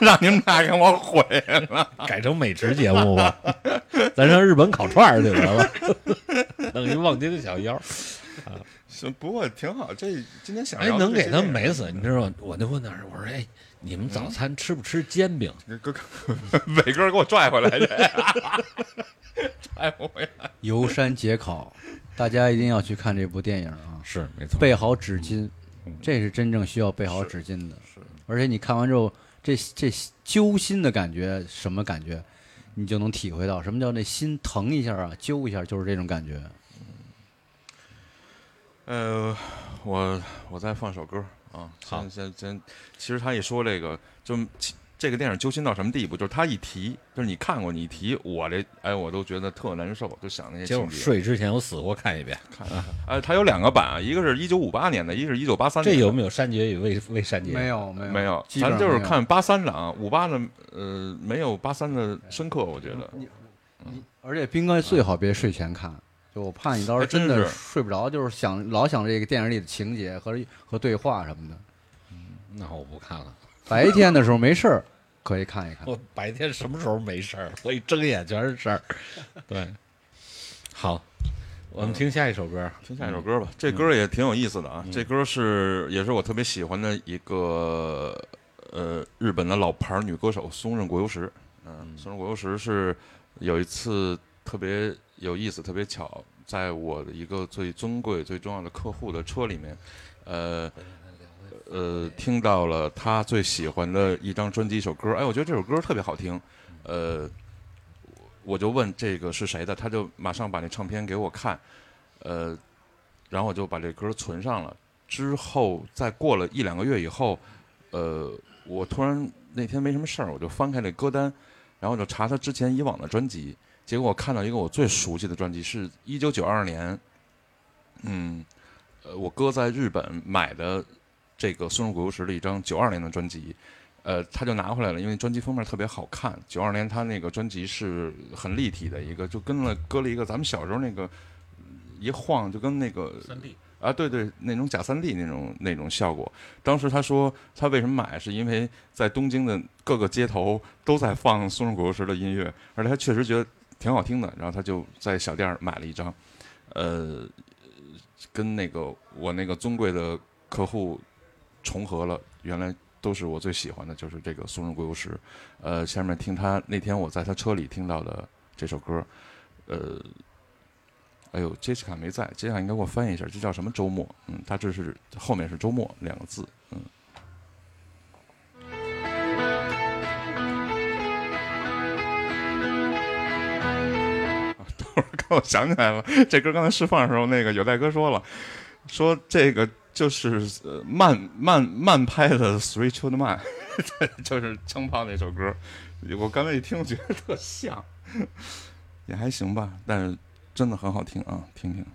让你们俩给我毁了。改成美食节目吧，咱上日本烤串儿去得了，弄一望京小腰。行，不过挺好。这今天想哎，能给他这些电影美死，你知道吗？我就问他，我说，哎，你们早餐吃不吃煎饼？伟哥给我拽回来去，拽不回来。游山解考，大家一定要去看这部电影啊！是没错，备好纸巾，这是真正需要备好纸巾的。是，而且你看完之后，这这揪心的感觉，什么感觉，你就能体会到什么叫那心疼一下啊，揪一下，就是这种感觉。呃，我我再放首歌啊。好先先先，其实他一说这个，就其这个电影揪心到什么地步？就是他一提，就是你看过，你一提，我这哎，我都觉得特难受，就想那些情节。睡之前我死活看一遍。看，哎，它有两个版啊，一个是一九五八年的，一个是一九八三年。这有没有删节与未未删节？没有没有没有，咱就是看八三的啊，五八的呃没有八三的深刻，我觉得。你而且斌哥最好别睡前看，就我怕你到时候哎真真的睡不着，就是想老想这个电影里的情节和和对话什么的。那我不看了。白天的时候没事儿，可以看一看。我白天什么时候没事儿？我一睁眼全是事儿。对，好，我们听下一首歌。听下一首歌吧，这歌也挺有意思的啊。这歌是也是我特别喜欢的一个呃日本的老牌女歌手松任国由实。嗯，松任国由实是有一次特别有意思、特别巧，在我的一个最尊贵、最重要的客户的车里面，呃。呃，听到了他最喜欢的一张专辑一首歌，哎，我觉得这首歌特别好听，呃，我就问这个是谁的，他就马上把那唱片给我看，呃，然后我就把这歌存上了。之后再过了一两个月以后，呃，我突然那天没什么事儿，我就翻开那歌单，然后就查他之前以往的专辑，结果我看到一个我最熟悉的专辑，是一九九二年，嗯，呃，我哥在日本买的这个松任谷由实的一张九二年的专辑，呃，他就拿回来了，因为专辑封面特别好看。九二年他那个专辑是很立体的一个，就跟了搁了一个咱们小时候那个一晃就跟那个三 D 啊，对对，那种假三 D 那种那种效果。当时他说他为什么买，是因为在东京的各个街头都在放松任谷由实的音乐，而且他确实觉得挺好听的，然后他就在小店儿买了一张，呃，跟那个我那个尊贵的客户重合了，原来都是我最喜欢的，就是这个松任谷由实。呃，下面听他那天我在他车里听到的这首歌，呃。哎呦，杰西卡没在，杰西卡应该给我翻译一下，这叫什么周末？嗯，他这是后面是周末两个字，嗯。等会儿刚我想起来了，这歌刚才释放的时候，那个有代哥说了，说这个就是呃慢慢慢拍的《Three Children Man》，对，就是枪炮那首歌。我刚才一听，觉得特像，也还行吧，但是真的很好听啊，听听。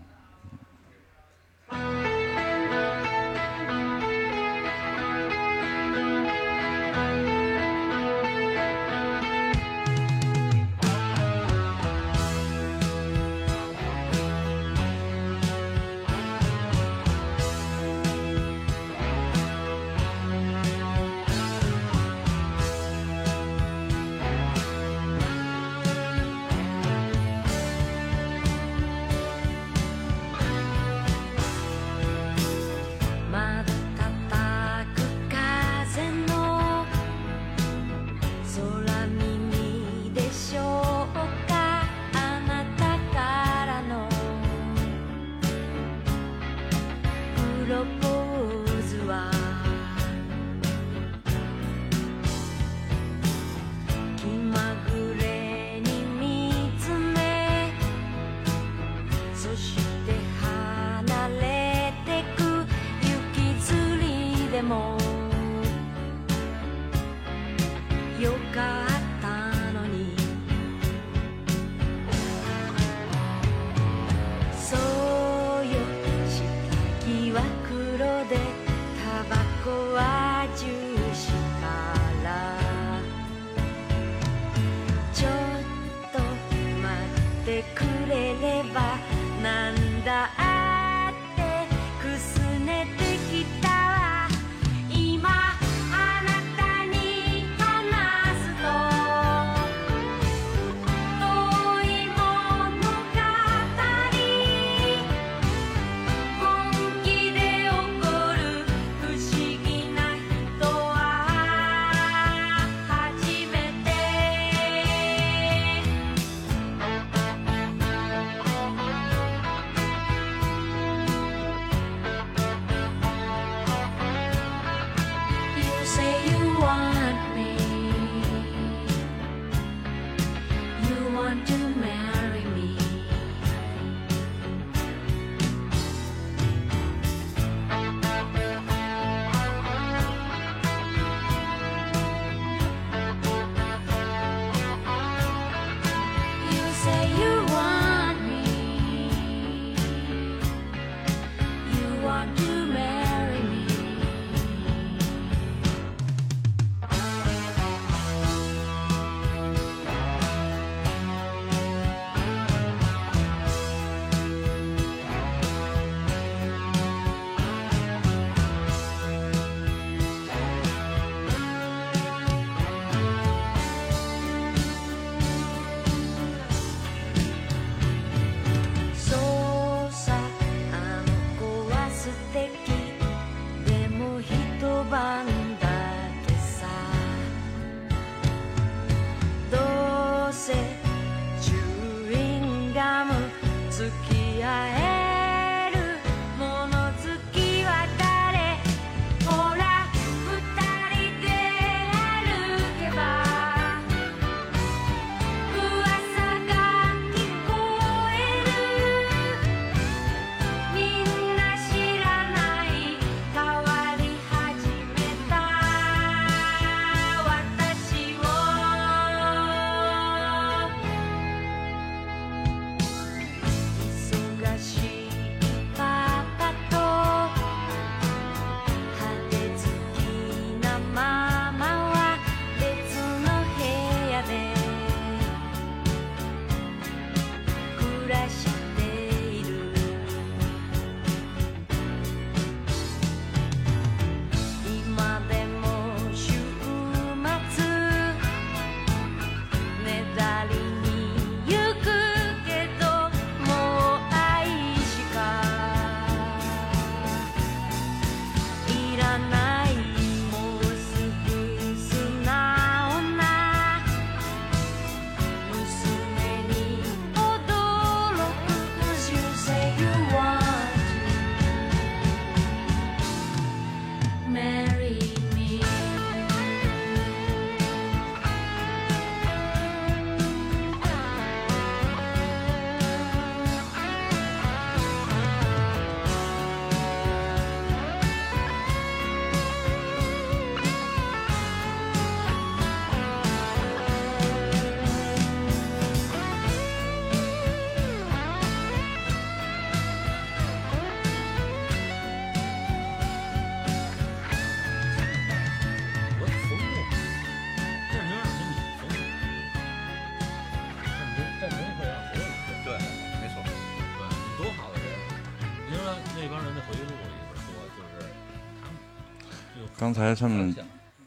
刚才他们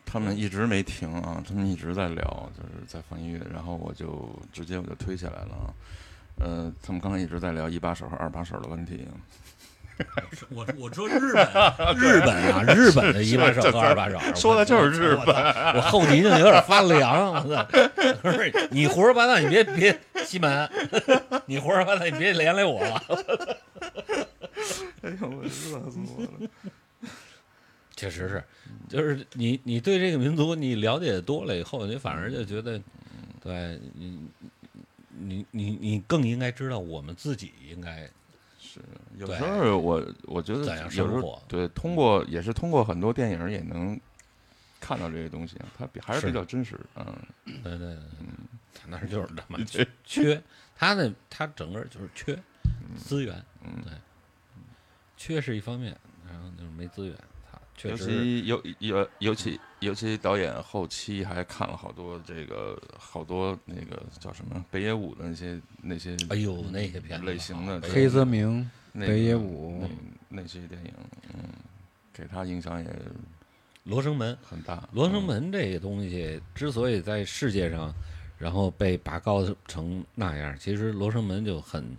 他们一直没停啊，他们一直在聊，就是在放音乐，然后我就直接我就推起来了啊。呃，他们刚才一直在聊一把手和二把手的问题，我我说日本，日本啊，日本的一把手和二把手，说的就是日本本，我后脊梁有点发凉。我操！不是你胡说八道，你别别西门，你胡说八道，你别连累我了。哎呦，我热死我了！确实是，就是你你对这个民族你了解多了以后，你反而就觉得，对你你你你更应该知道我们自己应该是有时候我我觉得对通过也是通过很多电影也能看到这些东西，它比还是是。比较真实，嗯，对对对，他那儿就是他妈对缺，他那他整个就是缺资源，嗯。对，缺是一方面，然后就是没资源，尤实其尤尤尤其尤其导演后期还看了好多这个好多那个叫什么北野武的那些那些哎呦那些片子类型的黑泽明、那北野武那那些电影，嗯，给他影响也罗生门，很大。罗生嗯门这个东西之所以在世界上，然后被拔高成那样，其实罗生门就很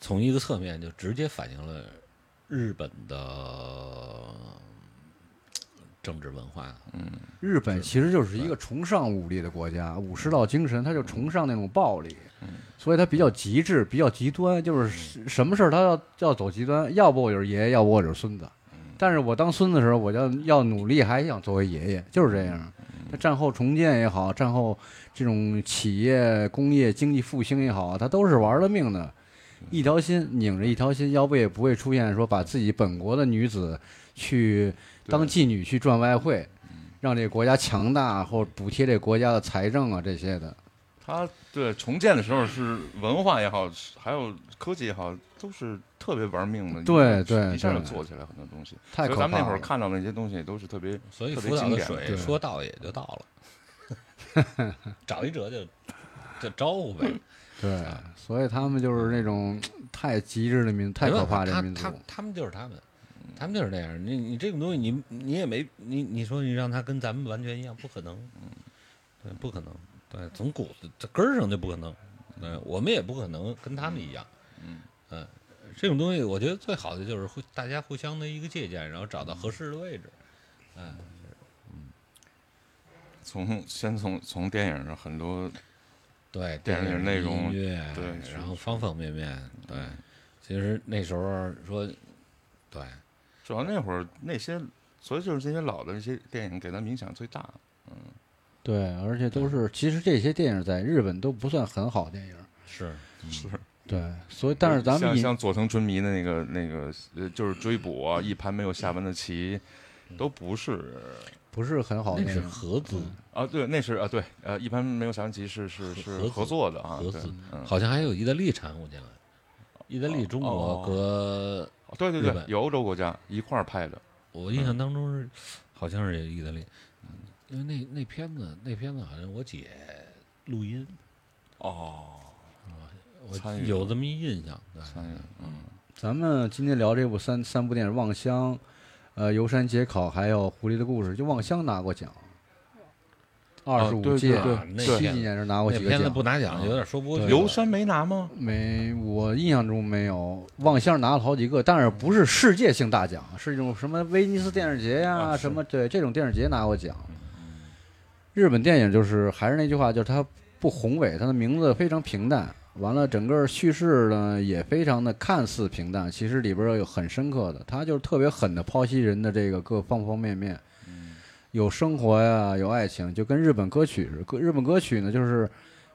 从一个侧面就直接反映了日本的政治文化。嗯。日本其实就是一个崇尚武力的国家，武士道精神，他就崇尚那种暴力，所以他比较极致，比较极端，就是什么事儿他要要走极端，要不我就是爷爷，要不我就是孙子。但是我当孙子的时候，我要要努力，还想作为爷爷，就是这样。他战后重建也好，战后这种企业、工业、经济复兴也好，他都是玩了命的，一条心拧着一条心，要不也不会出现说把自己本国的女子去当妓女去赚外汇，让这个国家强大或补贴这个国家的财政啊这些的。他对重建的时候是文化也好，还有科技也好，都是特别玩命的。对对一下就做起来很多东西。太可怕了。所以咱们那会儿看到那些东西都是特别所以特别福岛的水说到也就到了，找一辙就就招呼呗。对，所以他们就是那种太极致的民，太可怕的民族他。他们就是他们，他们就是那样。你你这种东西，你你也没你你说你让他跟咱们完全一样，不可能。对，不可能。对，从骨子这根儿上就不可能。对，我们也不可能跟他们一样。嗯这种东西我觉得最好的就是互大家互相的一个借鉴，然后找到合适的位置。嗯，从先从从电影上很多对，电影影内容音乐，对然后方方面面，对。其实那时候说，对，主要那会儿那些，所以就是这些老的那些电影给咱们影响最大。嗯对，而且都是，其实这些电影在日本都不算很好的电影。是是，对，所以但是咱们像像佐藤春弥的那个那个呃，就是追捕啊，一盘没有下完的棋，都不是不是很好的那是电影。合资，啊，对，那是啊，对，呃，一盘没有下完棋是是是合作的啊，对合资，嗯，好像还有意大利掺和进来，意大利、中国哦和对对对，有欧洲国家一块儿拍的，我印象当中是，好像是有意大利，因为那那片子那片子好像我姐录音，哦，我有这么一印象，对参与，嗯，咱们今天聊这部三三部电影《望乡》、呃《游山解考》还有《狐狸的故事》，就《望乡》拿过奖，二十五届，对七几年是拿过几个奖。不拿奖有点说不过去游山没拿吗？没，我印象中没有。望乡拿了好几个，但是不是世界性大奖，是一种什么威尼斯电影节呀、什么对这种电影节拿过奖。日本电影就是还是那句话，就是它不宏伟，它的名字非常平淡。完了，整个叙事呢也非常的看似平淡，其实里边有很深刻的，它就是特别狠的剖析人的这个各方方面面，有生活呀，有爱情，就跟日本歌曲似的。日本歌曲呢，就是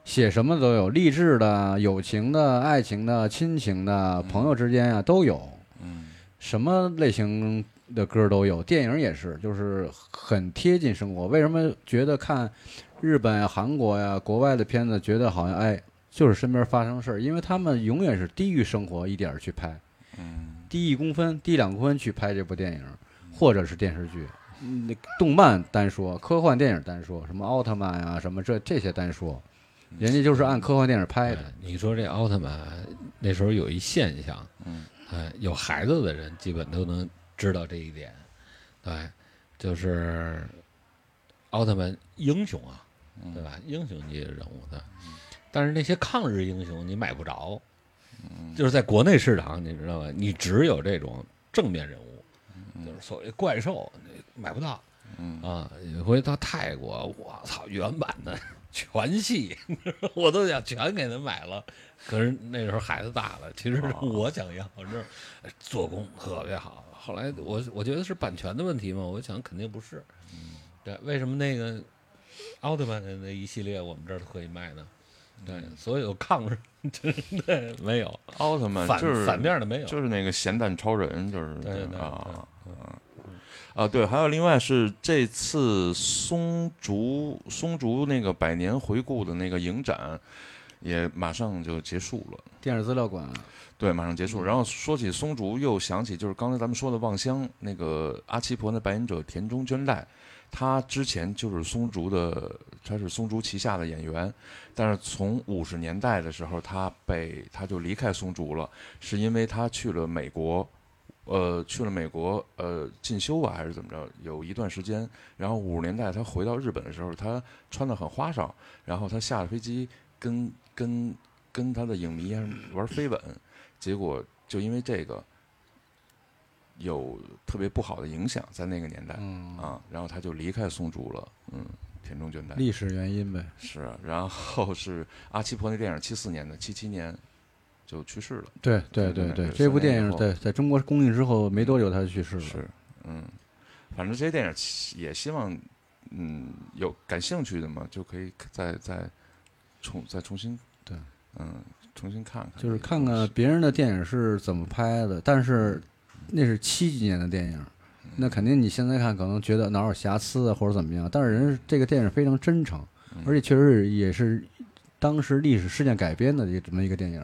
写什么都有，励志的、友情的、爱情的、亲情的、朋友之间呀都有，嗯，什么类型的歌都有。电影也是，就是很贴近生活。为什么觉得看日本呀、韩国呀、国外的片子，觉得好像哎，就是身边发生事儿？因为他们永远是低于生活一点儿去拍，嗯，低一公分、低两公分去拍这部电影，或者是电视剧。嗯，那动漫单说，科幻电影单说，什么奥特曼啊、什么这这些单说，人家就是按科幻电影拍的。哎你说这奥特曼那时候有一现象，嗯，哎，有孩子的人基本都能知道这一点，对，就是奥特曼英雄啊，嗯对吧？英雄级人物的，但是那些抗日英雄你买不着，嗯就是在国内市场，你知道吧？你只有这种正面人物，就是所谓怪兽，你买不到嗯啊。有一回到泰国，我操，原版的全系，我都想全给他买了。可是那时候孩子大了，其实我想要，这做工特别好。后来我我觉得是版权的问题嘛，我想肯定不是。对，为什么那个奥特曼的那一系列我们这儿都可以卖呢？对，所有抗日真的没有，奥特曼反就是反面的没有。就是那个咸蛋超人，就是对对对啊啊啊！对，还有另外是这次松竹松竹那个百年回顾的那个影展，也马上就结束了。电视资料馆，对，马上结束。然后说起松竹，又想起就是刚才咱们说的望乡那个阿奇婆的扮演者田中绢代，他之前就是松竹的，他是松竹旗下的演员，但是从五十年代的时候，他被他就离开松竹了，是因为他去了美国。呃，去了美国，呃，进修吧，还是怎么着？有一段时间，然后五十年代他回到日本的时候，他穿的很花哨，然后他下了飞机跟跟跟他的影迷玩飞吻，结果就因为这个有特别不好的影响，在那个年代、嗯，啊，然后他就离开松竹了，嗯，田中绢代历史原因呗。是啊，然后是阿七婆那电影七四年的，七七年就去世了，对对对对，这部电影在在中国公映之后没多久他就去世了。是，嗯，反正这些电影也希望，嗯，有感兴趣的嘛，就可以再再重再重新对，嗯，重新看看，就是看看别人的电影是怎么拍的，但是那是七几年的电影，那肯定你现在看可能觉得哪有瑕疵啊或者怎么样，但是人这个电影非常真诚，嗯而且确实也是当时历史事件改编的这么一个电影。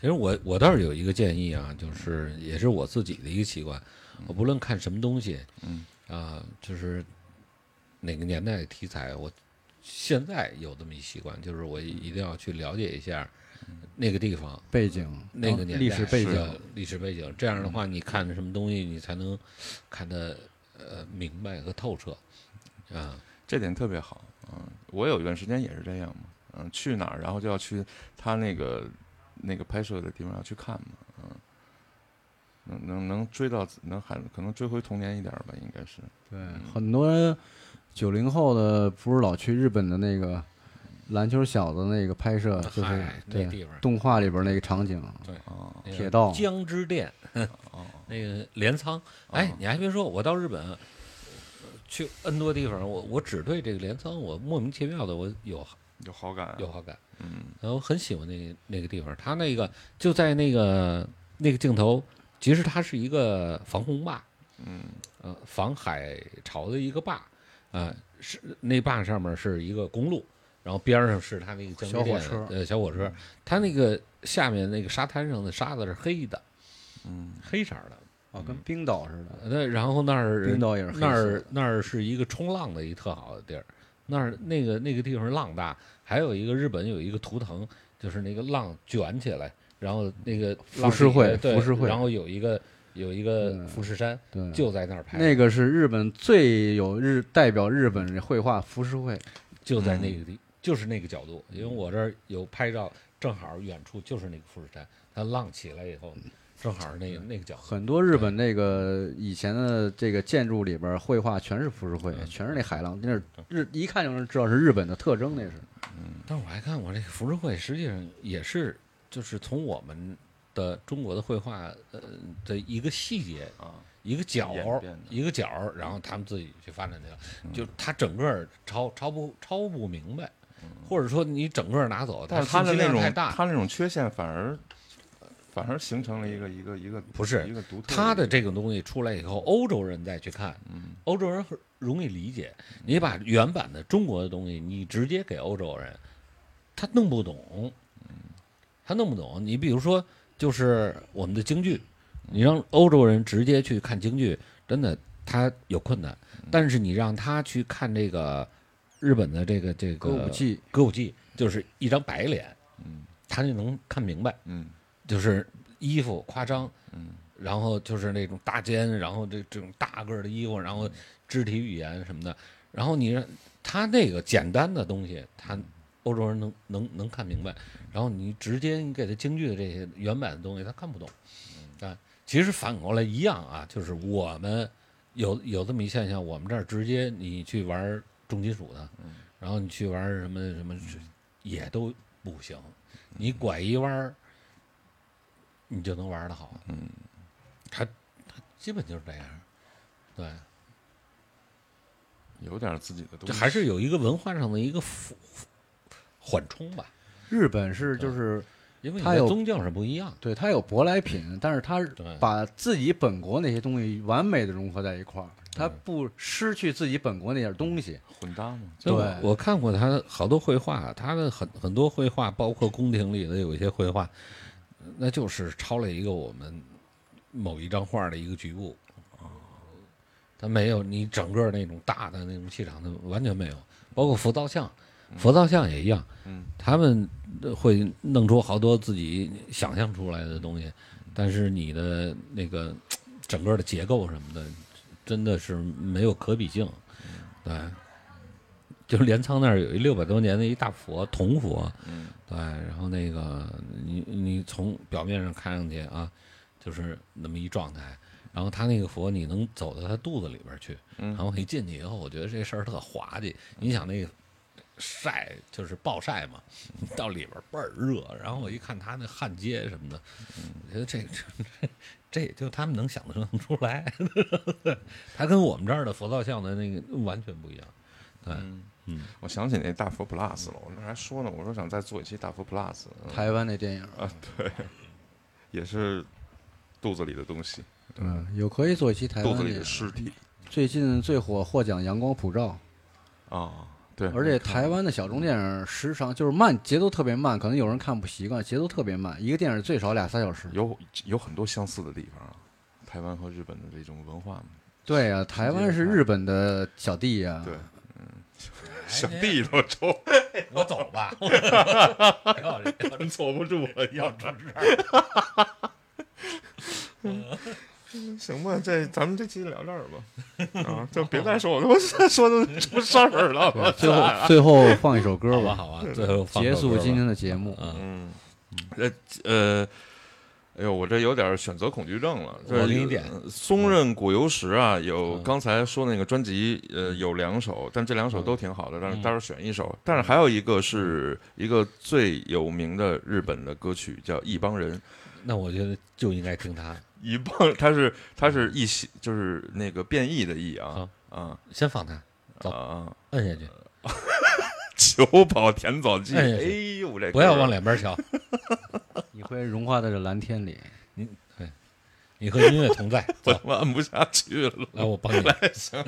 其实我我倒是有一个建议啊，就是也是我自己的一个习惯，我不论看什么东西，嗯。啊，就是哪个年代的题材，我现在有这么一习惯，就是我一定要去了解一下那个地方、背景，那个年代历史背景，历史背景，这样的话，你看什么东西，你才能看得呃明白和透彻啊。这点特别好，嗯，我有一段时间也是这样嘛，嗯，去哪儿然后就要去他那个那个拍摄的地方要去看嘛，嗯，能能能追到能还可能追回童年一点儿吧，应该是，对，很多九零后的不是老去日本的那个篮球小子那个拍摄，就是那对地方动画里边那个场景，哦那个铁道江之恋，哦，那个镰仓，哎哦，你还别说，我到日本呃去 N 多地方，我我只对这个镰仓，我莫名其妙的我有有好感。啊，有好感，嗯然后我很喜欢那个那个地方，它那个就在那个那个镜头，其实它是一个防洪坝，嗯呃，防海潮的一个坝，啊、是那坝上面是一个公路，然后边上是它那个小火车呃，小火车，它那个下面那个沙滩上的沙子是黑的，嗯黑色的。哦，跟冰岛似的，那然后那儿冰岛也是黑色那儿那儿是一个冲浪的一特好的地儿，那儿那个那个地方浪大，还有一个日本有一个图腾，就是那个浪卷起来，然后那个浮世绘浮世绘然后有一个有一个嗯富士山，对，就在那儿拍，那个是日本最有日代表日本绘画浮世绘，就在那个地，就是那个角度，因为我这儿有拍照，正好远处就是那个富士山，它浪起来以后，正好是那个那个角。很多日本那个以前的这个建筑里边绘画全是浮世绘，嗯全是那海浪，那是日一看就能知道是日本的特征，那是。但是我还看我这个浮世绘，实际上也是就是从我们的中国的绘画呃的一个细节啊，一个角一个角，然后他们自己去发展这个，嗯就他整个儿抄抄不抄不明白，或者说你整个拿走，嗯但是他的那种他那种缺陷反而反而形成了一个一个一个不是一个独特他的这个东西出来以后，欧洲人再去看，嗯欧洲人很容易理解。你把原版的中国的东西，你直接给欧洲人，他弄不懂，他弄不懂。你比如说，就是我们的京剧，你让欧洲人直接去看京剧，真的他有困难。但是你让他去看这个日本的这个这个歌舞伎，歌舞伎，就是一张白脸，嗯他就能看明白。嗯就是衣服夸张，嗯。然后就是那种大肩，然后这这种大个儿的衣服，然后肢体语言什么的，然后你让他那个简单的东西，他欧洲人能能能看明白，然后你直接你给他京剧的这些原版的东西，他看不懂。啊，其实反过来一样啊，就是我们有有这么一现象，我们这儿直接你去玩重金属的，然后你去玩什么什么，也都不行。你拐一弯儿，你就能玩的好。嗯，他他基本就是这样，对，有点自己的东西，这还是有一个文化上的一个辅缓冲吧，日本是就是因为你它有宗教是不一样。对它有舶来品，但是它把自己本国那些东西完美的融合在一块儿，它不失去自己本国那点东西。混搭嘛。对。我看过他好多绘画，他的很很多绘画，包括宫廷里的有一些绘画，那就是抄了一个我们某一张画的一个局部。啊，它没有你整个那种大的那种气场，他完全没有。包括佛造像，佛造像也一样，嗯他们会弄出好多自己想象出来的东西，但是你的那个整个的结构什么的，真的是没有可比性。对，就是镰仓那儿有一六百多年的一大佛，铜佛，嗯对，然后那个你你从表面上看上去啊，就是那么一状态，然后他那个佛你能走到他肚子里边去，嗯然后一进去以后，我觉得这事儿特滑稽。你想那个晒就是暴晒嘛，到里边倍儿热，然后我一看他那焊接什么的，我觉得这这这也就他们能想得出 来，他跟我们这儿的佛造像的那个完全不一样。对，嗯嗯，我想起那大佛 Plus 了，我那还说呢，我说想再做一期大佛 Plus，嗯。台湾那电影。啊，对，也是肚子里的东西，嗯，有可以做一期台湾电影肚子里的。尸体。最近最火获奖《阳光普照。啊，对，》，而且台湾的小众电影时长就是慢，节奏特别慢，可能有人看不习惯，节奏特别慢，一个电影最少俩三小时。有有很多相似的地方啊，台湾和日本的这种文化嘛，对啊、台湾是日本的小弟呀、对，嗯，小弟都抽，我走吧，要要坐不住了，要出事儿。行吧，这咱们这期聊这儿吧，啊，就别再说我他妈说的出事儿了，我最后最后放一首歌好吧，吧，好吧，最后放结首歌吧束今天的节目。嗯，嗯，呃呃，哎呦，我这有点选择恐惧症了。我给你点呃松任果油石啊，有嗯刚才说那个专辑，呃，有两首，但这两首都挺好的，但是嗯待会儿选一首。但是还有一个是一个最有名的日本的歌曲，叫《一帮人》。那我觉得就应该听他。一帮，他是他是异形，就是那个变异的异啊啊先放他，走啊！摁下去，九保田枣记，哎呦，这不要往两边瞧。你会融化在这蓝天里。你和音乐同在，我 走，他妈摁不下去了。来我帮你。行。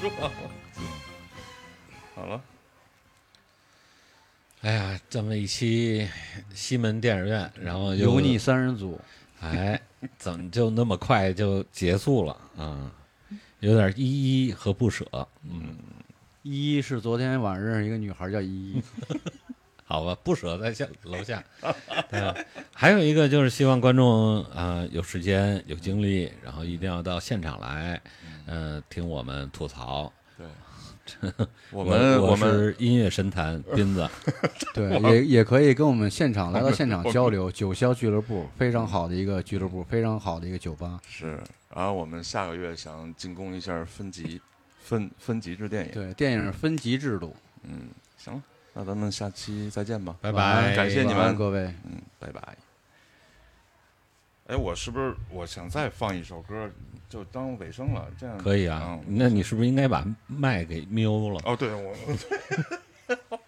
说。好了，哎呀，这么一期西门电影院，然后油腻三人组，哎，怎么就那么快就结束了啊？有点依依和不舍。嗯，依依是昨天晚上认识一个女孩叫依依，好吧，不舍在下楼下。对吧，还有一个就是希望观众啊、呃有时间有精力，然后一定要到现场来，嗯、听我们吐槽。对，我 我们我们是音乐神坛斌子，对，也也可以跟我们现场来到现场交流。九霄俱乐部非常好的一个俱乐部，非常好的一个酒吧。是，然后我们下个月想进攻一下分级分分级制电影。对，电影分级制度。嗯，行了，那咱们下期再见吧。拜拜，感谢你们各位。嗯，拜拜。哎，我是不是我想再放一首歌，就当尾声了？这样可以啊嗯。那你是不是应该把麦给瞄了？哦，对我。